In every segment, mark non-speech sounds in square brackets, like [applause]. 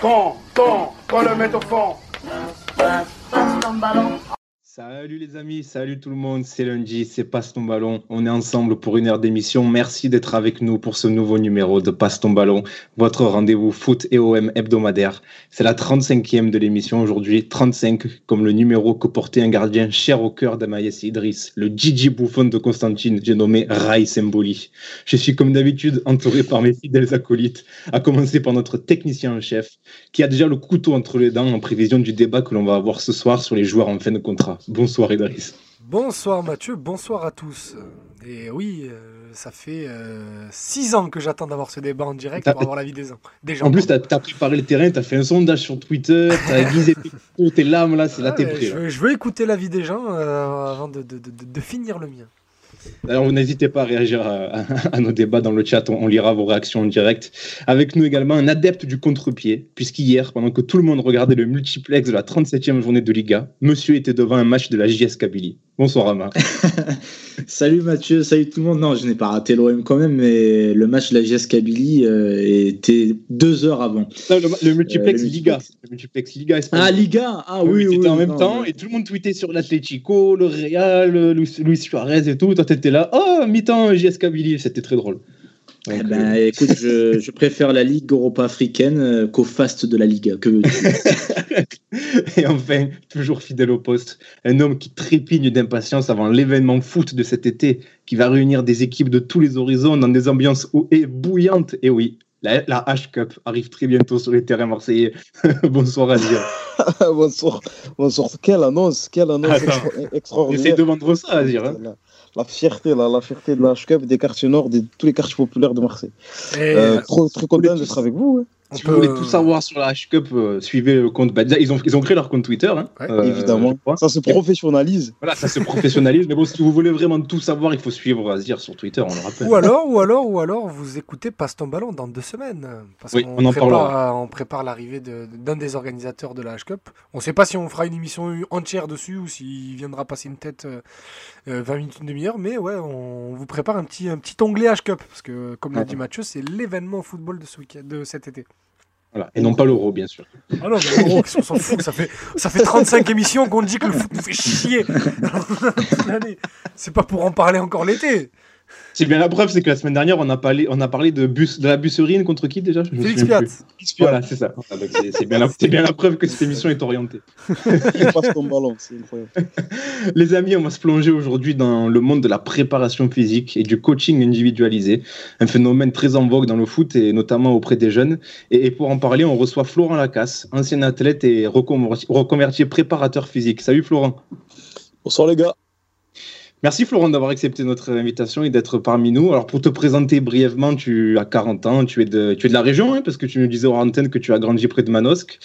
Quand, quand, quand le met au fond. Salut les amis, salut tout le monde, c'est lundi, c'est Passe ton ballon. On est ensemble pour une heure d'émission. Merci d'être avec nous pour ce nouveau numéro de Passe ton ballon, votre rendez-vous foot et OM hebdomadaire. C'est la 35e de l'émission aujourd'hui, 35 comme le numéro que portait un gardien cher au cœur d'Amaïs Idriss, le Gigi Bouffon de Constantine, j'ai nommé Rai Semboli. Je suis comme d'habitude entouré par mes fidèles acolytes, à commencer par notre technicien en chef, qui a déjà le couteau entre les dents en prévision du débat que l'on va avoir ce soir sur les joueurs en fin de contrat. Bonsoir Idriss. Bonsoir Mathieu, bonsoir à tous. Et oui, euh, ça fait euh, six ans que j'attends d'avoir ce débat en direct pour avoir l'avis des, des gens. En plus, tu as, préparé le terrain, tu as fait un sondage sur Twitter, tu as [laughs] aiguisé tes larmes, là, c'est là, t'es prêt. Je, je, veux écouter l'avis des gens euh, avant de, de, de, de finir le mien. Alors, n'hésitez pas à réagir [laughs] à, nos débats dans le chat, on, lira vos réactions en direct. Avec nous également un adepte du contre-pied, puisqu'hier, pendant que tout le monde regardait le multiplex de la 37e journée de Liga, monsieur était devant un match de la JS Kabylie. Bonsoir Amar. [laughs] salut Mathieu, salut tout le monde. Non, je n'ai pas raté l'OM quand même, mais le match de la JS Kabylie euh, était deux heures avant. le, multiplex euh, Liga. Le multiplex Liga Ah, Liga Ah oui, oui. en même temps et tout le monde tweetait sur l'Atletico, le Real, Luis Suarez et tout. Toi, t'étais là. Oh, mi-temps JS Kabylie. C'était très drôle. Eh ben, euh, écoute, je, préfère la Ligue Europa-Africaine euh, qu'au faste de la Liga. Que [laughs] Et enfin, toujours fidèle au poste, un homme qui trépigne d'impatience avant l'événement foot de cet été, qui va réunir des équipes de tous les horizons dans des ambiances et bouillantes. Et oui, la, H-Cup arrive très bientôt sur les terrains marseillais. [laughs] Bonsoir Azir. [laughs] bonsoir. Bonsoir. Quelle annonce, quelle annonce extraordinaire. Essaye de vendre ça, Azir. Hein la fierté, la fierté de la HCUP, des quartiers nord, de tous les quartiers populaires de Marseille. Euh, trop, très content d'être avec vous. Si vous voulez tout savoir sur la H-Cup, euh, suivez le compte. Bah, ils, ont, ils ont créé leur compte Twitter. Hein, euh, évidemment. Ça se professionnalise. Voilà, ça se professionnalise. mais bon, si vous voulez vraiment tout savoir, il faut suivre Azir sur Twitter, on le rappelle. Ou alors, ou alors, ou alors, vous écoutez Passe ton ballon dans deux semaines. Parce oui, on, en prépare, on prépare l'arrivée d'un des organisateurs de la H-Cup. On ne sait pas si on fera une émission entière dessus ou s'il viendra passer une tête 20 euh, minutes, une demi-heure. Mais ouais, on vous prépare un petit, un petit onglet H-Cup. Parce que, comme l'a dit Mathieu, c'est l'événement football de, ce de cet été. Voilà. Et non pas l'euro, bien sûr. Ah non, l'euro, on s'en fout. Ça fait, ça fait 35 émissions qu'on dit que le foot nous fait chier. [laughs] C'est pas pour en parler encore l'été. C'est bien la preuve, c'est que la semaine dernière, on a parlé, on a parlé de, bus, de la busserine contre qui déjà? Félix Piat. Voilà, c'est ça. c'est bien, [laughs] bien, la preuve que cette émission est orientée. passe ton ballon, c'est incroyable. [laughs] Les amis, on va se plonger aujourd'hui dans le monde de la préparation physique et du coaching individualisé, un phénomène très en vogue dans le foot et notamment auprès des jeunes. Et, pour en parler, on reçoit Florent Lacasse, ancien athlète et reconverti, reconverti préparateur physique. Salut Florent. Bonsoir les gars. Merci Florent d'avoir accepté notre invitation et d'être parmi nous. Alors pour te présenter brièvement, tu as 40 ans, tu es de, tu es de la région, hein, parce que tu nous disais en antenne que tu as grandi près de Manosque.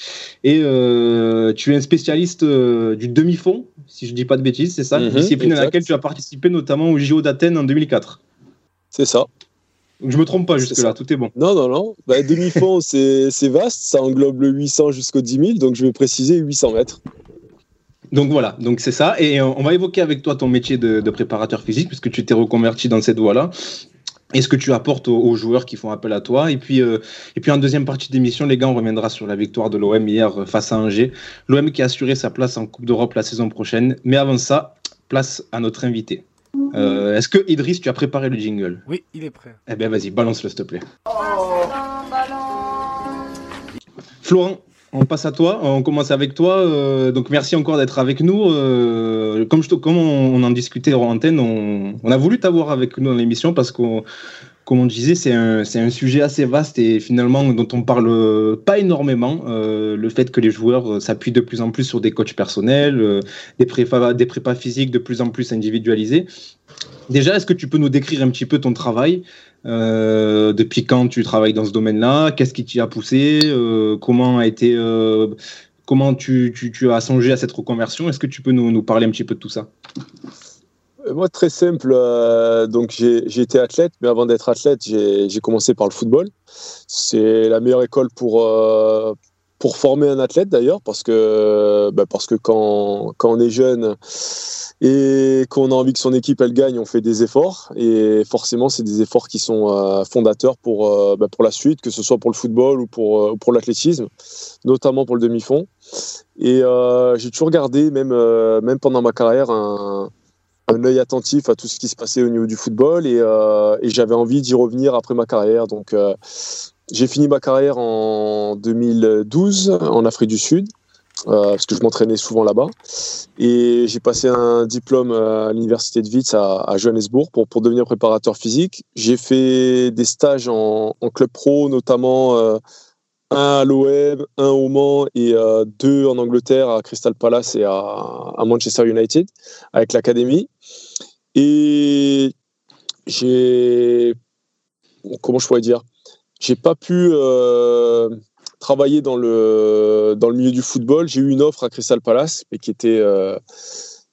Et euh, tu es un spécialiste euh, du demi-fond, si je ne dis pas de bêtises, c'est ça mhm, Discipline à laquelle tu as participé notamment au JO d'Athènes en 2004. C'est ça. Donc je me trompe pas jusque-là, tout est bon. Non, non, non. Bah, demi-fond, [laughs] c'est vaste, ça englobe le 800 jusqu'au 10 000, donc je vais préciser 800 mètres. Donc voilà, donc c'est ça. Et on va évoquer avec toi ton métier de, préparateur physique, puisque tu t'es reconverti dans cette voie-là. Et ce que tu apportes aux, joueurs qui font appel à toi. Et puis, euh, et puis en deuxième partie d'émission, les gars, on reviendra sur la victoire de l'OM hier euh, face à Angers. L'OM qui a assuré sa place en Coupe d'Europe la saison prochaine. Mais avant ça, place à notre invité. Euh, est-ce que Idriss, tu as préparé le jingle? Oui, il est prêt. Eh bien, vas-y, balance-le, s'il te plaît. Florent, on passe à toi. On commence avec toi. Euh, donc merci encore d'être avec nous. Euh, comme, on, en discutait en antenne, on, a voulu t'avoir avec nous dans l'émission parce qu'on comme on disait, c'est un, sujet assez vaste et finalement dont on parle pas énormément. Euh, le fait que les joueurs s'appuient de plus en plus sur des coachs personnels, des, des prépas physiques de plus en plus individualisés. Déjà, est-ce que tu peux nous décrire un petit peu ton travail? Euh, depuis quand tu travailles dans ce domaine-là? Qu'est-ce qui t'y a poussé? Euh, Comment a été euh, Comment tu, as songé à cette reconversion? Est-ce que tu peux nous, nous, parler un petit peu de tout ça? Moi, très simple. donc, j'ai été athlète, mais avant d'être athlète, j'ai commencé par le football. C'est la meilleure école pour, pour former un athlète d'ailleurs, parce que, bah, parce que quand, quand on est jeune et qu'on a envie que son équipe elle gagne, on fait des efforts. Et forcément, c'est des efforts qui sont euh, fondateurs pour, euh, bah, pour la suite, que ce soit pour le football ou pour, euh, pour l'athlétisme, notamment pour le demi-fond. Et j'ai toujours gardé, même, même pendant ma carrière, un, œil attentif à tout ce qui se passait au niveau du football et, et j'avais envie d'y revenir après ma carrière. Donc j'ai fini ma carrière en 2012 en Afrique du Sud. Euh, parce que je m'entraînais souvent là-bas. Et j'ai passé un diplôme à l'université de Witz à, Johannesburg pour, pour devenir préparateur physique. J'ai fait des stages en, club pro, notamment euh, un à l'OM, un au Mans et euh, deux en Angleterre à Crystal Palace et à, à Manchester United avec l'académie. Et j'ai. Comment je pourrais dire J'ai pas pu travailler dans le, dans le milieu du football. J'ai eu une offre à Crystal Palace, mais qui était, euh,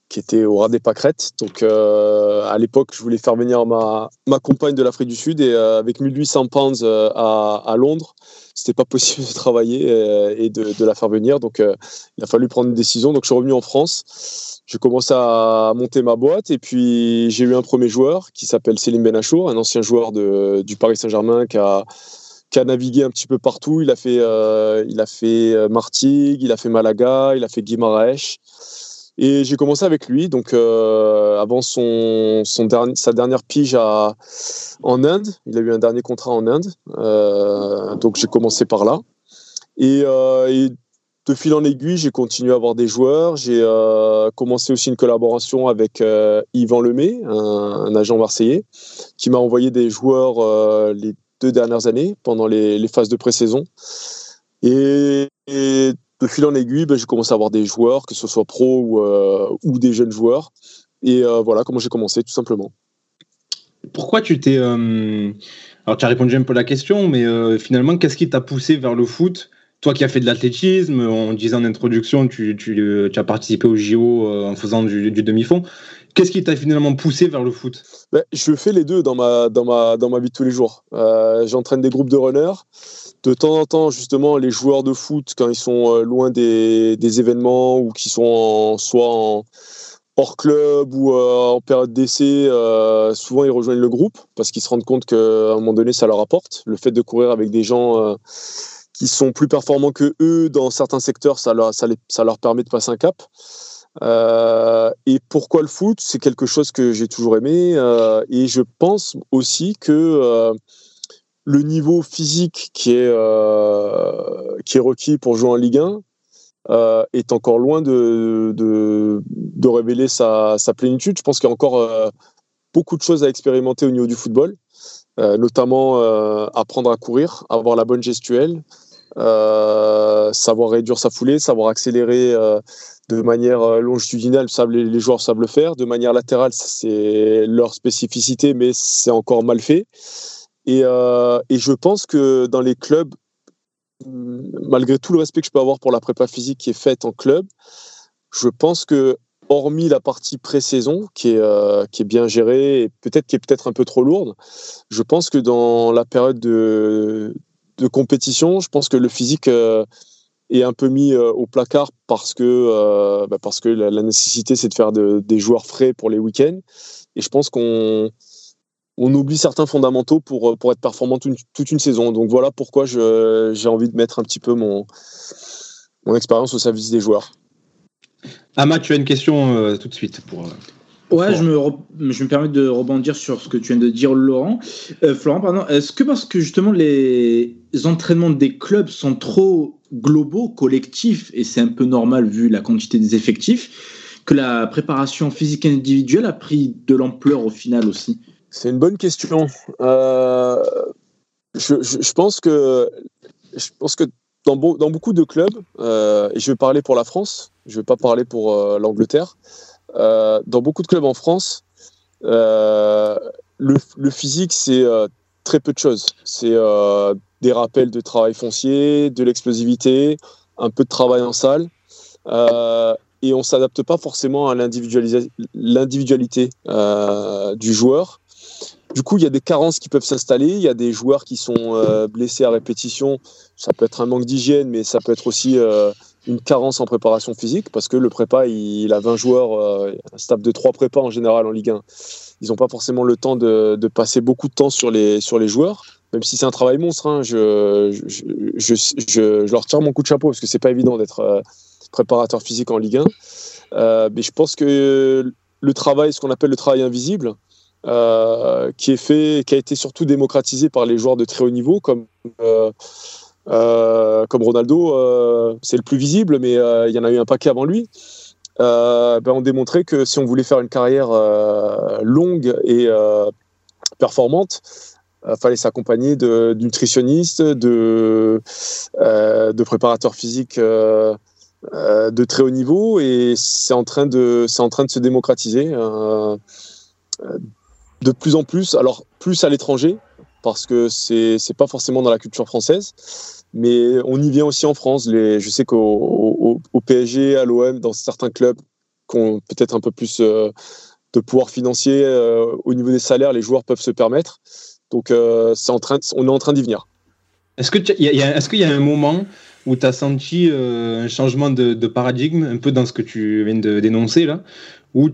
qui était au ras des pâquerettes. Donc, euh, à l'époque, je voulais faire venir ma, ma compagne de l'Afrique du Sud et euh, avec 1800 pounds à, à Londres, c'était pas possible de travailler et de, de, la faire venir. Donc, il a fallu prendre une décision. Donc, je suis revenu en France. J'ai commencé à monter ma boîte et puis j'ai eu un premier joueur qui s'appelle Céline Benachour, un ancien joueur de, du Paris Saint-Germain qui a qui a navigué un petit peu partout. Il a fait, euh, il a fait euh, Martigues, il a fait Malaga, il a fait Guimaraes. Et j'ai commencé avec lui, donc euh, avant son, son dernier, sa dernière pige à, en Inde. Il a eu un dernier contrat en Inde, donc j'ai commencé par là. Et, de fil en aiguille, j'ai continué à avoir des joueurs. J'ai commencé aussi une collaboration avec Yvan Lemay, un, agent marseillais, qui m'a envoyé des joueurs deux dernières années, pendant les, phases de pré-saison. Et, de fil en aiguille, ben, j'ai commencé à avoir des joueurs, que ce soit pro ou, euh, ou des jeunes joueurs. Et euh, voilà comment j'ai commencé, tout simplement. Pourquoi tu t'es. Euh, alors, tu as répondu un peu à la question, mais finalement, qu'est-ce qui t'a poussé vers le foot? Toi qui as fait de l'athlétisme, en disant en introduction, tu, tu, as participé au JO en faisant du demi-fond. Qu'est-ce qui t'a finalement poussé vers le foot? Ben, Je fais les deux dans ma, dans ma, dans ma vie de tous les jours. Euh, j'entraîne des groupes de runners. De temps en temps, justement, les joueurs de foot, quand ils sont euh, loin des, des événements ou qui sont soit en, hors club ou euh, en période d'essai, souvent ils rejoignent le groupe parce qu'ils se rendent compte qu'à un moment donné, ça leur apporte. Le fait de courir avec des gens qui sont plus performants que eux dans certains secteurs, ça leur, ça, ça leur permet de passer un cap. Euh, et pourquoi le foot C'est quelque chose que j'ai toujours aimé. Euh, et je pense aussi que euh, le niveau physique qui est, qui est requis pour jouer en Ligue 1 est encore loin de, de, de révéler sa, sa, plénitude. Je pense qu'il y a encore beaucoup de choses à expérimenter au niveau du football, notamment apprendre à courir, avoir la bonne gestuelle, savoir réduire sa foulée, savoir accélérer de manière euh, longitudinale, les, joueurs savent le faire. De manière latérale, c'est leur spécificité, mais c'est encore mal fait. Et, euh, je pense que dans les clubs, malgré tout le respect que je peux avoir pour la prépa physique qui est faite en club, je pense que hormis la partie pré-saison qui euh, qui est bien gérée et peut-être qui est peut-être un peu trop lourde, je pense que dans la période de, de compétition, je pense que le physique est un peu mis euh, au placard parce que, euh, bah parce que la, nécessité, c'est de faire des joueurs frais pour les week-ends. Et je pense qu'on on oublie certains fondamentaux pour, pour être performant toute, une saison. Donc voilà pourquoi j'ai envie de mettre un petit peu mon, mon expérience au service des joueurs. Ama, tu as une question euh, tout de suite pour. Ouais, je me, je me permets de rebondir sur ce que tu viens de dire, Laurent. Florent, pardon. Est-ce que parce que justement les entraînements des clubs sont trop globaux, collectifs, et c'est un peu normal vu la quantité des effectifs, que la préparation physique individuelle a pris de l'ampleur au final aussi? C'est une bonne question. Euh, je, pense que, je pense que dans, dans beaucoup de clubs, euh, et je vais parler pour la France, je ne vais pas parler pour euh, l'Angleterre, dans beaucoup de clubs en France, le, le, physique, c'est très peu de choses. C'est des rappels de travail foncier, de l'explosivité, un peu de travail en salle. Euh, et on s'adapte pas forcément à l'individualité euh, du joueur. Du coup, il y a des carences qui peuvent s'installer. Il y a des joueurs qui sont blessés à répétition. Ça peut être un manque d'hygiène, mais ça peut être aussi une carence en préparation physique parce que le prépa, il, a 20 joueurs, un staff de 3 prépas en général en Ligue 1. Ils n'ont pas forcément le temps de, passer beaucoup de temps sur les, sur les joueurs même si c'est un travail monstre, hein, je, je, je, leur tire mon coup de chapeau parce que c'est pas évident d'être euh, préparateur physique en Ligue 1. Euh, mais je pense que le travail, ce qu'on appelle le travail invisible, euh, qui est fait, qui a été surtout démocratisé par les joueurs de très haut niveau, comme comme Ronaldo, c'est le plus visible, mais il y en a eu un paquet avant lui. Ben, on démontrait que si on voulait faire une carrière longue et performante, il euh, fallait s'accompagner de, nutritionnistes, de, euh, de préparateurs physiques euh, de très haut niveau et c'est en train de c'est en train de se démocratiser de plus en plus alors plus à l'étranger parce que c'est c'est pas forcément dans la culture française mais on y vient aussi en France. Je sais qu'au au, PSG à l'OM dans certains clubs qui ont peut-être un peu plus de pouvoir financier au niveau des salaires les joueurs peuvent se permettre. Donc, euh, en train on est en train d'y venir. Est-ce qu'il y, y, a un moment où tu as senti euh, un changement de, paradigme, un peu dans ce que tu viens de dénoncer là,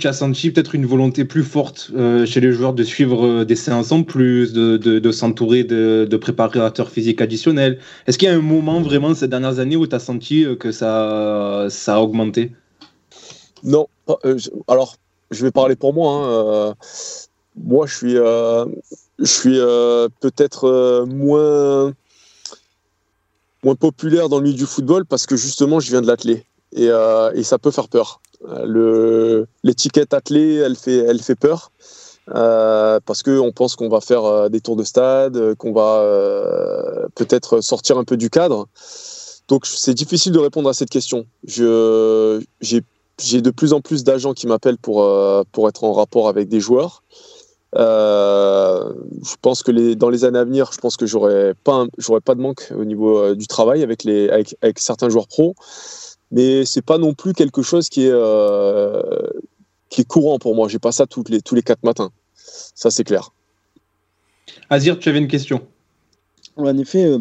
as senti peut-être une volonté plus forte euh, chez les joueurs de suivre des séances en plus, de, de, s'entourer de, de, préparateurs physiques additionnels? Est-ce qu'il y a un moment vraiment ces dernières années où tu as senti que ça, ça a augmenté? Non. alors, je vais parler pour moi. Hein, moi, je suis je suis euh, peut-être euh, moins, moins populaire dans le milieu du football parce que justement, je viens de l'athlé. Et, euh, et, ça peut faire peur. L'étiquette athlé, elle fait, elle fait peur. parce qu'on pense qu'on va faire des tours de stade, qu'on va peut-être sortir un peu du cadre. Donc c'est difficile de répondre à cette question. J'ai de plus en plus d'agents qui m'appellent pour, pour être en rapport avec des joueurs. Euh, je pense que les, dans les années à venir, je pense que j'aurai pas, pas de manque au niveau euh, du travail avec, les, avec, avec, certains joueurs pros, mais c'est pas non plus quelque chose qui est, euh, qui est courant pour moi. J'ai pas ça toutes les, tous les quatre matins. Ça, c'est clair. Azir, tu avais une question. En effet,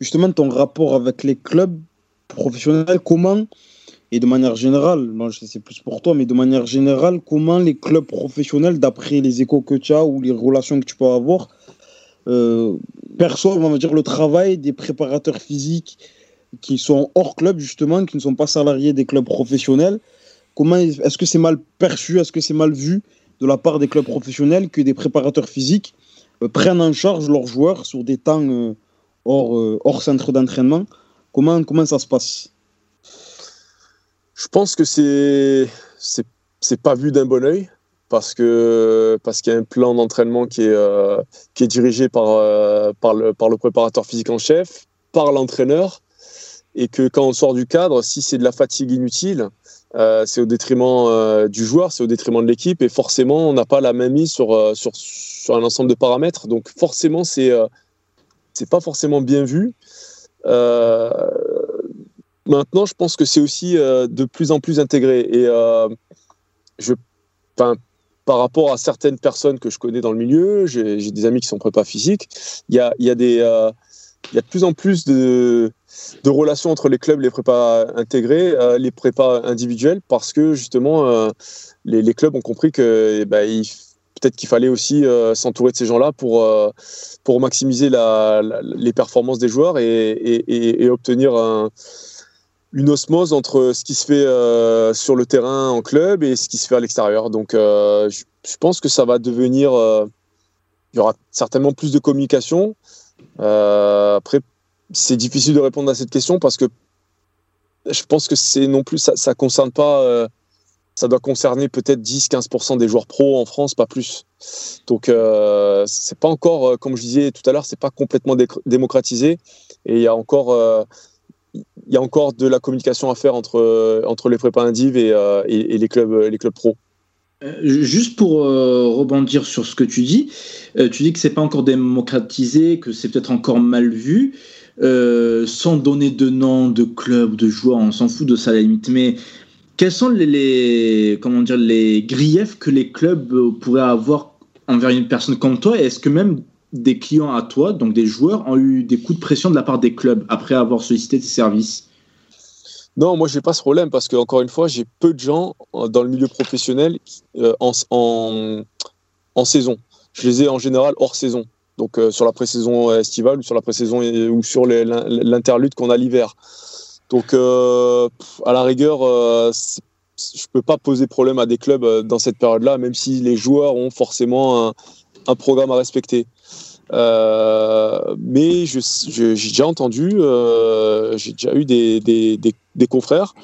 justement, ton rapport avec les clubs professionnels, comment et de manière générale, moi je sais plus pour toi, mais de manière générale, comment les clubs professionnels, d'après les échos que tu as ou les relations que tu peux avoir, euh, perçoivent, on va dire, le travail des préparateurs physiques qui sont hors club, justement, qui ne sont pas salariés des clubs professionnels. Comment est-ce que c'est mal perçu, est-ce que c'est mal vu de la part des clubs professionnels que des préparateurs physiques euh, prennent en charge leurs joueurs sur des temps euh, hors, hors centre d'entraînement? Comment, comment ça se passe? Je pense que c'est c'est pas vu d'un bon oeil parce que parce qu'il y a un plan d'entraînement qui est euh, qui est dirigé par euh, par le par le préparateur physique en chef, par l'entraîneur et que quand on sort du cadre, si c'est de la fatigue inutile, euh, c'est au détriment du joueur, c'est au détriment de l'équipe et forcément on n'a pas la même mise sur sur sur un ensemble de paramètres donc forcément c'est c'est pas forcément bien vu. Maintenant, je pense que c'est aussi euh, de plus en plus intégré. Et euh, je, par rapport à certaines personnes que je connais dans le milieu, j'ai des amis qui sont prépa physique, il y a, y, a des, euh, y a de plus en plus de, de, relations entre les clubs, les prépas intégrés, les prépas individuels, parce que justement, les, les, clubs ont compris que eh ben, peut-être qu'il fallait aussi s'entourer de ces gens-là pour, pour maximiser les performances des joueurs et, obtenir un une osmose entre ce qui se fait euh, sur le terrain en club et ce qui se fait à l'extérieur. Donc euh, je, pense que ça va devenir... Euh, il y aura certainement plus de communication. après, c'est difficile de répondre à cette question parce que je pense que c'est non plus... Ça ne concerne pas... ça doit concerner peut-être 10-15% des joueurs pros en France, pas plus. Donc c'est pas encore, comme je disais tout à l'heure, c'est pas complètement démocratisé. Et il y a encore il y a encore de la communication à faire entre, euh, entre les prépas indiv et, euh, et, les, clubs, les clubs pro. Euh, juste pour rebondir sur ce que tu dis, tu dis que c'est pas encore démocratisé, que c'est peut-être encore mal vu. Sans donner de nom de club, de joueurs, on s'en fout de ça à la limite. Mais quels sont les, comment dire, les griefs que les clubs pourraient avoir envers une personne comme toi? Est-ce que même des clients à toi, donc des joueurs, ont eu des coups de pression de la part des clubs après avoir sollicité tes services? Non, moi, j'ai pas ce problème parce que, encore une fois, j'ai peu de gens euh, dans le milieu professionnel euh, en, en, saison. Je les ai en général hors saison. Donc, euh, sur la pré-saison estivale ou sur la pré-saison ou sur l'interlude qu'on a l'hiver. Donc, euh, à la rigueur, euh, je peux pas poser problème à des clubs euh, dans cette période-là, même si les joueurs ont forcément un, programme à respecter. Euh, mais j'ai déjà entendu, euh, j'ai déjà eu des, des, confrères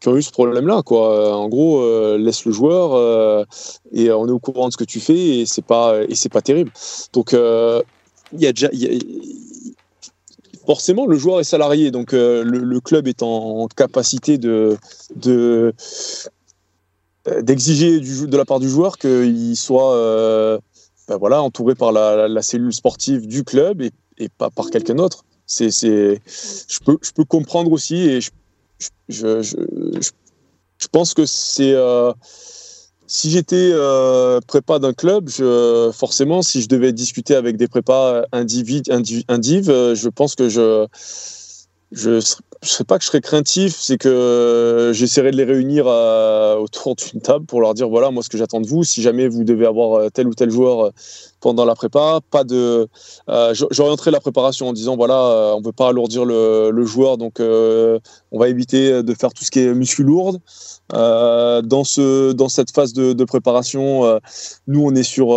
qui ont eu ce problème-là. Quoi. En gros, euh, laisse le joueur euh, et on est au courant de ce que tu fais et c'est pas et c'est pas terrible. Donc il y a déjà forcément le joueur est salarié, donc le, club est en, capacité de, de d'exiger de la part du joueur qu'il soit euh, ben voilà, entouré par la, cellule sportive du club et, et pas par quelqu'un d'autre. C'est, c'est, je, peux, je peux comprendre aussi et je, je, je, je pense que c'est. Euh, si j'étais euh, prépa d'un club, je, forcément, si je devais discuter avec des prépas indiv, indiv je pense que je je sais pas que je serais craintif, c'est que j'essaierai de les réunir autour d'une table pour leur dire voilà moi ce que j'attends de vous. Si jamais vous devez avoir euh, tel ou tel joueur euh, pendant la prépa, pas de. Euh, J'orienterai la préparation en disant voilà euh, on ne veut pas alourdir le, joueur donc euh, on va éviter de faire tout ce qui est muscu lourde. Dans ce dans cette phase de, préparation, nous on est sur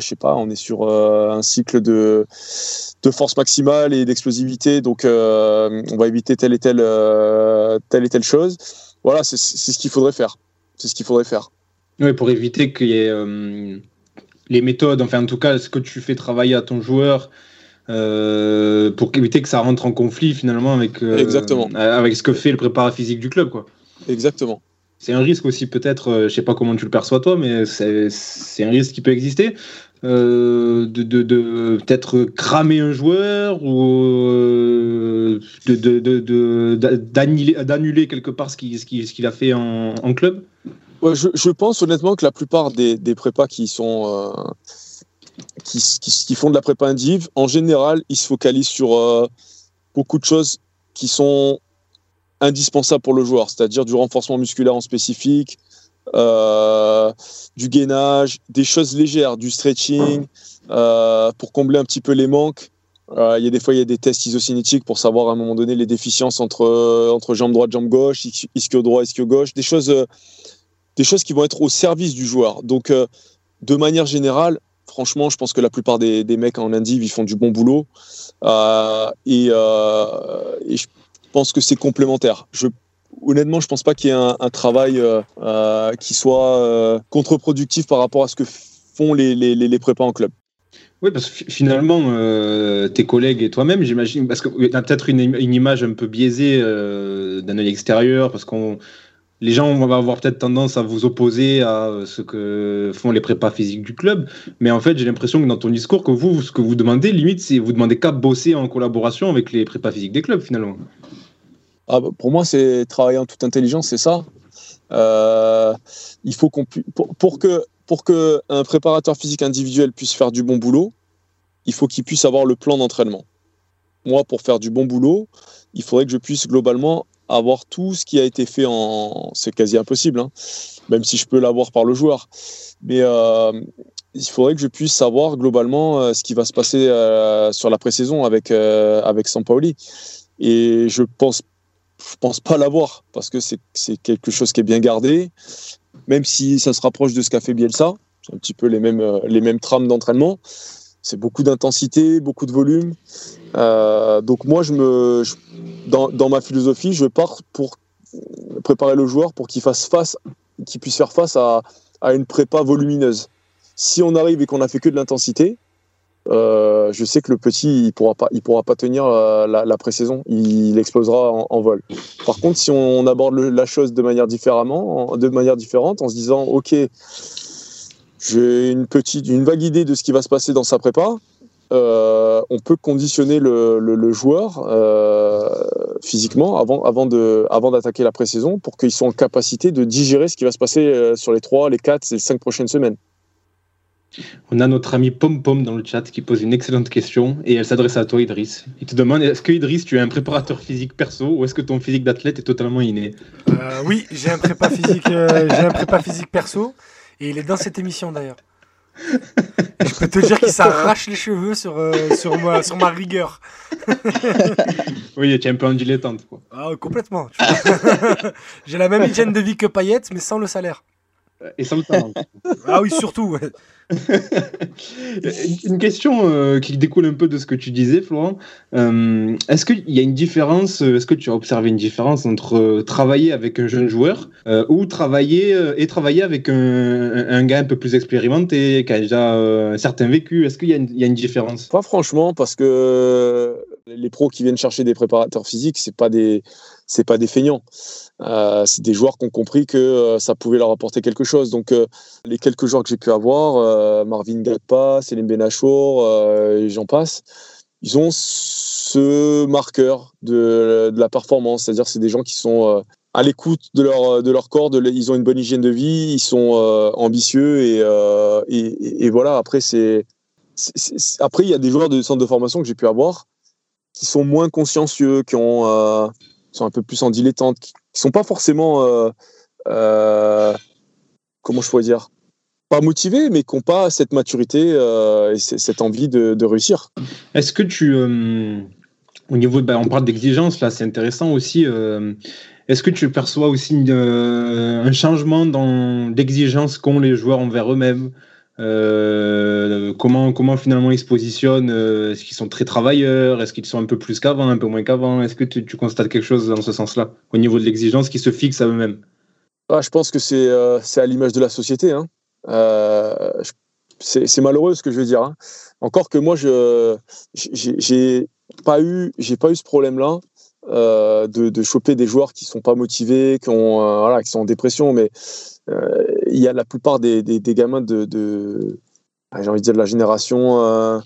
je sais pas, on est sur un cycle de de force maximale et d'explosivité. Donc, on va éviter telle et telle, telle et telle chose. Voilà, c'est ce qu'il faudrait faire. C'est ce qu'il faudrait faire. Oui, pour éviter qu'il y ait les méthodes, enfin, en tout cas, ce que tu fais travailler à ton joueur. Euh, pour éviter que ça rentre en conflit finalement avec, Exactement. avec ce que fait le préparat physique du club. Quoi. Exactement. C'est un risque aussi peut-être, je sais pas comment tu le perçois toi, mais c'est un risque qui peut exister. Euh, de, de, de peut-être cramer un joueur ou euh, d'annuler de, quelque part ce qu'il ce qu a fait en, en club? Je, pense honnêtement que la plupart des, prépas euh, qui, font de la prépa indiv, en général, ils se focalisent sur euh, beaucoup de choses qui sont indispensables pour le joueur, c'est-à-dire du renforcement musculaire en spécifique, euh, du gainage, des choses légères, du stretching, pour combler un petit peu les manques. Il y a des fois, il y a des tests isocinétiques pour savoir à un moment donné les déficiences entre, entre jambe droite, jambe gauche, ischio droit, ischio gauche, des choses, des choses qui vont être au service du joueur. Donc, de manière générale, franchement, je pense que la plupart des, mecs en Indiv, ils font du bon boulot. Euh, et, euh, et, je pense que c'est complémentaire. Je honnêtement, je pense pas qu'il y ait un, travail euh, euh, qui soit euh, contre-productif par rapport à ce que font les, les, prépas en club. Oui, parce que finalement, euh, tes collègues et toi-même, j'imagine, parce que tu as peut-être une, image un peu biaisée euh, d'un œil extérieur, parce qu'on les gens vont avoir peut-être tendance à vous opposer à ce que font les prépas physiques du club, mais en fait, j'ai l'impression que dans ton discours, que vous, ce que vous demandez, limite, c'est vous demandez qu'à bosser en collaboration avec les prépas physiques des clubs, finalement. Ah, bah, pour moi, c'est travailler en toute intelligence, c'est ça. Euh, il faut qu'on pour, pour, que pour que un préparateur physique individuel puisse faire du bon boulot, il faut qu'il puisse avoir le plan d'entraînement. Moi, pour faire du bon boulot, il faudrait que je puisse globalement avoir tout ce qui a été fait en. C'est quasi impossible, hein, même si je peux l'avoir par le joueur. Mais euh, il faudrait que je puisse savoir globalement euh, ce qui va se passer euh, sur la pré-saison avec, avec Sampaoli. Et je pense je pense pas l'avoir parce que c'est quelque chose qui est bien gardé, même si ça se rapproche de ce qu'a fait Bielsa. C'est un petit peu les mêmes, les mêmes trames d'entraînement. C'est beaucoup d'intensité, beaucoup de volume. Euh, donc moi, je me, dans, ma philosophie, je pars pour préparer le joueur pour qu'il fasse face, qu'il puisse faire face à, à une prépa volumineuse. Si on arrive et qu'on a fait que de l'intensité, euh, je sais que le petit, il pourra pas, il pourra pas tenir euh, la, la pré-saison. Il, explosera en, vol. Par contre, si on, aborde la chose de manière différemment, de manière différente, en se disant, ok, j'ai une petite, une vague idée de ce qui va se passer dans sa prépa. Euh, on peut conditionner le, le, le joueur euh, physiquement avant, avant de, avant d'attaquer la pré-saison pour qu'ils soient en capacité de digérer ce qui va se passer euh, sur les 3, les 4, les 5 prochaines semaines. On a notre ami Pom Pom dans le chat qui pose une excellente question et elle s'adresse à toi, Idriss. Il te demande est-ce que Idriss, tu es un préparateur physique perso ou est-ce que ton physique d'athlète est totalement inné? Euh, oui, j'ai un prépa physique, euh, j'ai un prépa physique perso et il est dans cette émission d'ailleurs. Je peux te dire qu'il s'arrache les cheveux sur, euh, sur, ma, sur ma rigueur. Oui, tu es un peu en dilettante. Quoi. Ah, complètement. [laughs] j'ai la même hygiène de vie que Payet, mais sans le salaire. Et sans le talent. Ah oui, surtout. ouais. Une question euh, qui découle un peu de ce que tu disais, Florent. Euh, est-ce qu'il y a une différence, euh, est-ce que tu as observé une différence entre euh, travailler avec un jeune joueur euh, ou travailler euh, et travailler avec un, gars un peu plus expérimenté, qui a déjà euh, un certain vécu? Est-ce qu'il y, y a une différence? Pas franchement, parce que les pros qui viennent chercher des préparateurs physiques, c'est pas des, c'est pas des feignants. Euh, c'est des joueurs qui ont compris que euh, ça pouvait leur apporter quelque chose. Donc, euh, les quelques joueurs que j'ai pu avoir, Marvin Gagpa, Selim Benachour, et j'en passe, ils ont ce marqueur de, la performance. C'est-à-dire, c'est des gens qui sont à l'écoute de leur, corps, ils ont une bonne hygiène de vie, ils sont ambitieux et, et, voilà. Après, c'est, après, il y a des joueurs de centre de formation que j'ai pu avoir qui sont moins consciencieux, qui ont, sont un peu plus en dilettante, qui, qui sont pas forcément, euh, euh, comment je pourrais dire, pas motivés, mais qui n'ont pas cette maturité euh, et cette envie de, réussir. Est-ce que tu, au niveau, de, bah, on parle d'exigence là, c'est intéressant aussi. Est-ce que tu perçois aussi un changement dans l'exigence qu'ont les joueurs envers eux-mêmes? Euh, comment, finalement ils se positionnent euh, Est-ce qu'ils sont très travailleurs Est-ce qu'ils sont un peu plus qu'avant, un peu moins qu'avant Est-ce que tu, constates quelque chose dans ce sens-là, au niveau de l'exigence qui se fixe à eux-mêmes? Ah, je pense que c'est euh, à l'image de la société. Hein. C'est malheureux ce que je veux dire. hein. Encore que moi, je j'ai pas eu ce problème-là de, choper des joueurs qui sont pas motivés, qui ont qui sont en dépression. Mais il y a la plupart des, gamins de, de ah, j'ai envie de dire de la génération euh,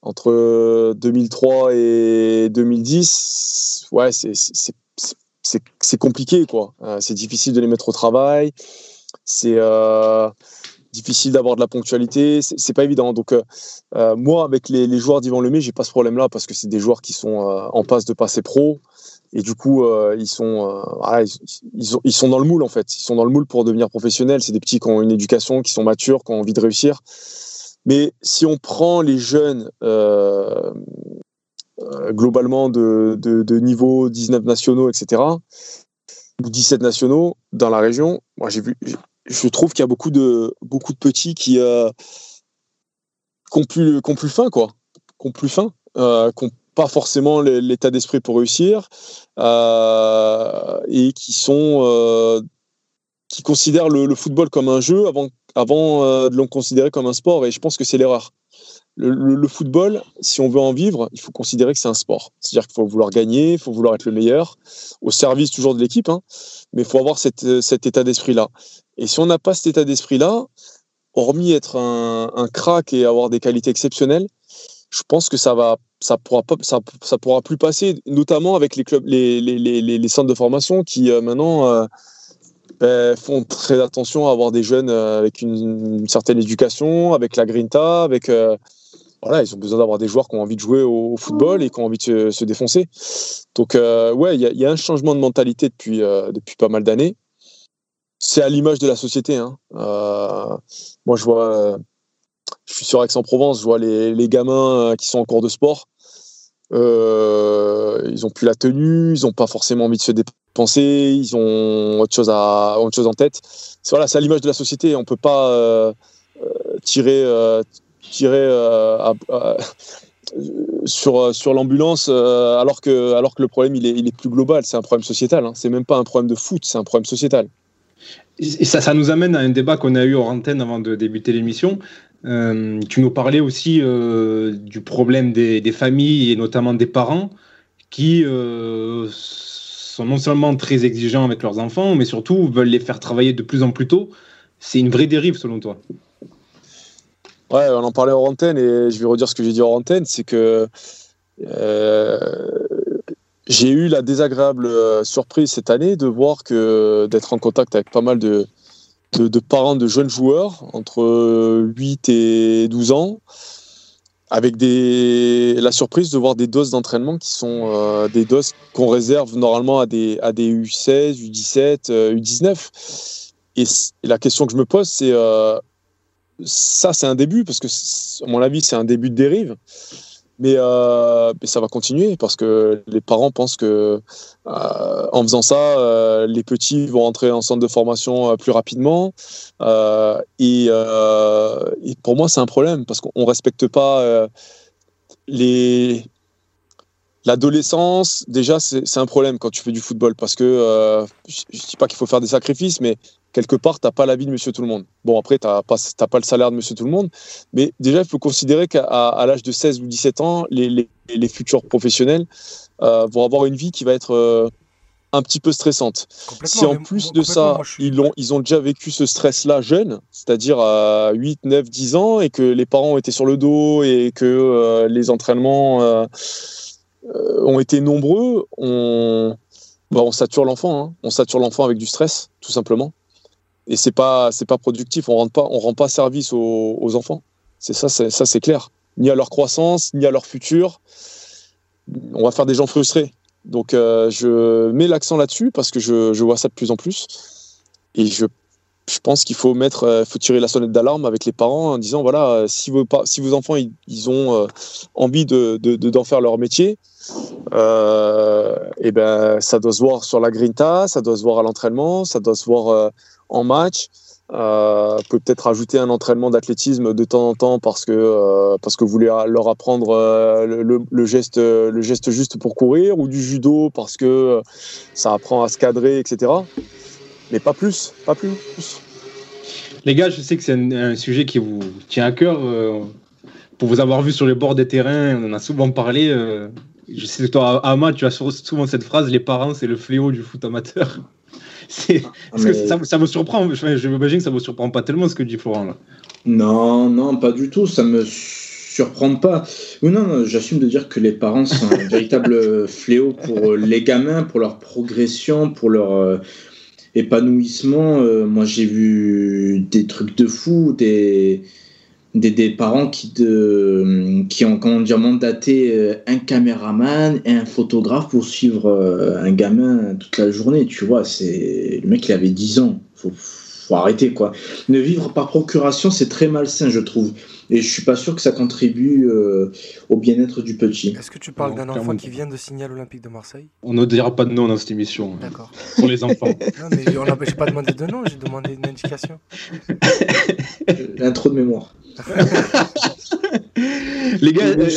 entre 2003 et 2010. Ouais, c'est compliqué quoi. Euh, c'est difficile de les mettre au travail. C'est euh, difficile d'avoir de la ponctualité. C'est pas évident. Donc euh, euh, moi avec les, joueurs d'Yvan Lemay, j'ai pas ce problème-là parce que c'est des joueurs qui sont euh, en passe de passer pro et du coup euh, ils sont euh, ils, dans le moule en fait. Ils sont dans le moule pour devenir professionnels. C'est des petits qui ont une éducation, qui sont matures, qui ont envie de réussir. Mais si on prend les jeunes euh, globalement de, de, niveau 19 nationaux, etc., ou 17 nationaux dans la région, moi j'ai vu, je trouve qu'il y a beaucoup de, beaucoup de petits qui, ont plus, plus faim, quoi, plus faim, pas forcément l'état d'esprit pour réussir, euh, et qui sont, euh, qui considèrent le, football comme un jeu avant, avant euh, de le considérer comme un sport, et je pense que c'est l'erreur le, le- football, si on veut en vivre, il faut considérer que c'est un sport. C'est-à-dire qu'il faut vouloir gagner, il faut vouloir être le meilleur, au service toujours de l'équipe, hein, mais il faut avoir cette, cet état d'esprit-là. Et si on n'a pas cet état d'esprit-là, hormis être un, un crack et avoir des qualités exceptionnelles, je pense que ça va, ça pourra pas, ça, ça pourra plus passer, notamment avec les clubs, les, centres de formation qui euh, maintenant euh, ben, font très attention à avoir des jeunes euh, avec une, certaine éducation, avec la grinta, avec voilà, ils ont besoin d'avoir des joueurs qui ont envie de jouer au, football et qui ont envie de se, défoncer. Donc, ouais, il y, a- un changement de mentalité depuis, depuis pas mal d'années. C'est à l'image de la société. hein. Moi, je vois, je suis sur Aix-en-Provence, je vois les, gamins qui sont en cours de sport. Euh, ils ont plus la tenue, ils n'ont pas forcément envie de se dépenser, ils ont autre chose, à, autre chose en tête. C'est voilà, à l'image de la société. On peut pas euh, euh, tirer, tirer [laughs] sur, sur l'ambulance alors, que, alors que le problème il est, il est plus global. C'est un problème sociétal. Hein. C'est même pas un problème de foot, c'est un problème sociétal. Et ça, ça nous amène à un débat qu'on a eu hors antenne avant de débuter l'émission. Euh, tu nous parlais aussi euh, du problème des, familles et notamment des parents qui euh, sont non seulement très exigeants avec leurs enfants, mais surtout veulent les faire travailler de plus en plus tôt. C'est une vraie dérive selon toi. Ouais, on en parlait hors antenne et je vais redire ce que j'ai dit hors antenne, c'est que j'ai eu la désagréable surprise cette année de voir que d'être en contact avec pas mal de, de, parents de jeunes joueurs entre 8 et 12 ans avec des, la surprise de voir des doses d'entraînement qui sont euh, des doses qu'on réserve normalement à des, à des U16, U17, U19. Et, et la question que je me pose, c'est euh, ça, c'est un début, parce que, à mon avis, c'est un début de dérive. Mais, euh, mais, ça va continuer parce que les parents pensent que euh, en faisant ça, euh, les petits vont rentrer en centre de formation plus rapidement. Et, et, pour moi, c'est un problème parce qu'on respecte pas les l'adolescence. Déjà, c'est un problème quand tu fais du football parce que je, je dis pas qu'il faut faire des sacrifices, mais quelque part, tu n'as pas l'avis de monsieur tout le monde. Bon, après, tu n'as pas, pas, le salaire de monsieur tout le monde, mais déjà, il faut considérer qu'à l'âge de 16 ou 17 ans, les, les, les futurs professionnels euh, vont avoir une vie qui va être euh, un petit peu stressante. Si en plus de ça, suis... ils, ont, ils ont déjà vécu ce stress-là jeune, c'est-à-dire à 8, 9, 10 ans, et que les parents étaient sur le dos et que euh, les entraînements euh, ont été nombreux, on, bah, on sature l'enfant. Hein. On sature l'enfant avec du stress, tout simplement et c'est pas c'est pas productif. On rend pas on rend pas service aux, enfants. C'est ça, c'est ça c'est clair. Ni à leur croissance, ni à leur futur. On va faire des gens frustrés. Donc euh, je mets l'accent là-dessus parce que je, je, vois ça de plus en plus. Et je, je pense qu'il faut mettre, euh, faut tirer la sonnette d'alarme avec les parents en disant voilà, euh, si vos, enfants ils, ont envie de, de, d'en faire leur métier, euh, et ben ça doit se voir sur la grinta, ça doit se voir à l'entraînement, ça doit se voir en match. Euh, peut-être ajouter un entraînement d'athlétisme de temps en temps parce que euh, parce que vous voulez leur apprendre euh, le, geste le geste juste pour courir ou du judo parce que ça apprend à se cadrer etc mais pas plus pas plus les gars je sais que c'est un, un, sujet qui vous tient à cœur pour vous avoir vu sur les bords des terrains on en a souvent parlé je sais que toi Ama tu as souvent cette phrase les parents c'est le fléau du foot amateur [laughs] parce mais... que ça, ça, me surprend. Je m'imagine que ça me surprend pas tellement ce que dit Florent là. Non, non, pas du tout. Ça me surprend pas. Non, non j'assume de dire que les parents sont un [laughs] véritable fléau pour les gamins, pour leur progression, pour leur euh, épanouissement. Euh, moi, j'ai vu des trucs de fou, des des, parents qui, de, qui ont comment dire, mandaté euh, un caméraman et un photographe pour suivre euh, un gamin toute la journée. Tu vois, c'est le mec, il avait 10 ans. Faut arrêter, quoi. Ne vivre par procuration, c'est très malsain, je trouve. Et je suis pas sûr que ça contribue euh, au bien-être du petit. Est-ce que tu parles d'un enfant qui vient de Signal Olympique de Marseille? On ne dira pas de nom dans cette émission. D'accord. Pour les enfants. [laughs] non, mais on n'a pas demandé de nom, j'ai demandé une indication. [laughs] L'intro de mémoire. [laughs] les gars, euh,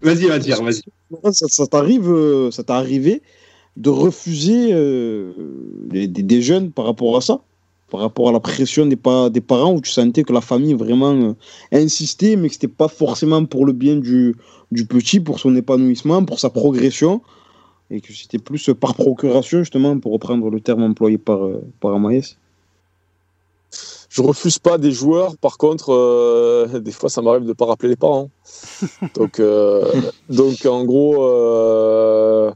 vas-y, vas-y, vas-y. Ça, ça t'arrive, euh, ça t'est arrivé de refuser euh, des, des, jeunes par rapport à ça, par rapport à la pression des, pa des parents où tu sentais que la famille vraiment euh, insistait, mais que c'était pas forcément pour le bien du, petit, pour son épanouissement, pour sa progression, et que c'était plus par procuration justement, pour reprendre le terme employé par par Amaïs je refuse pas des joueurs. Par contre, euh, [laughs] des fois, ça m'arrive de pas rappeler les parents. [laughs] donc, euh, donc, en gros, euh,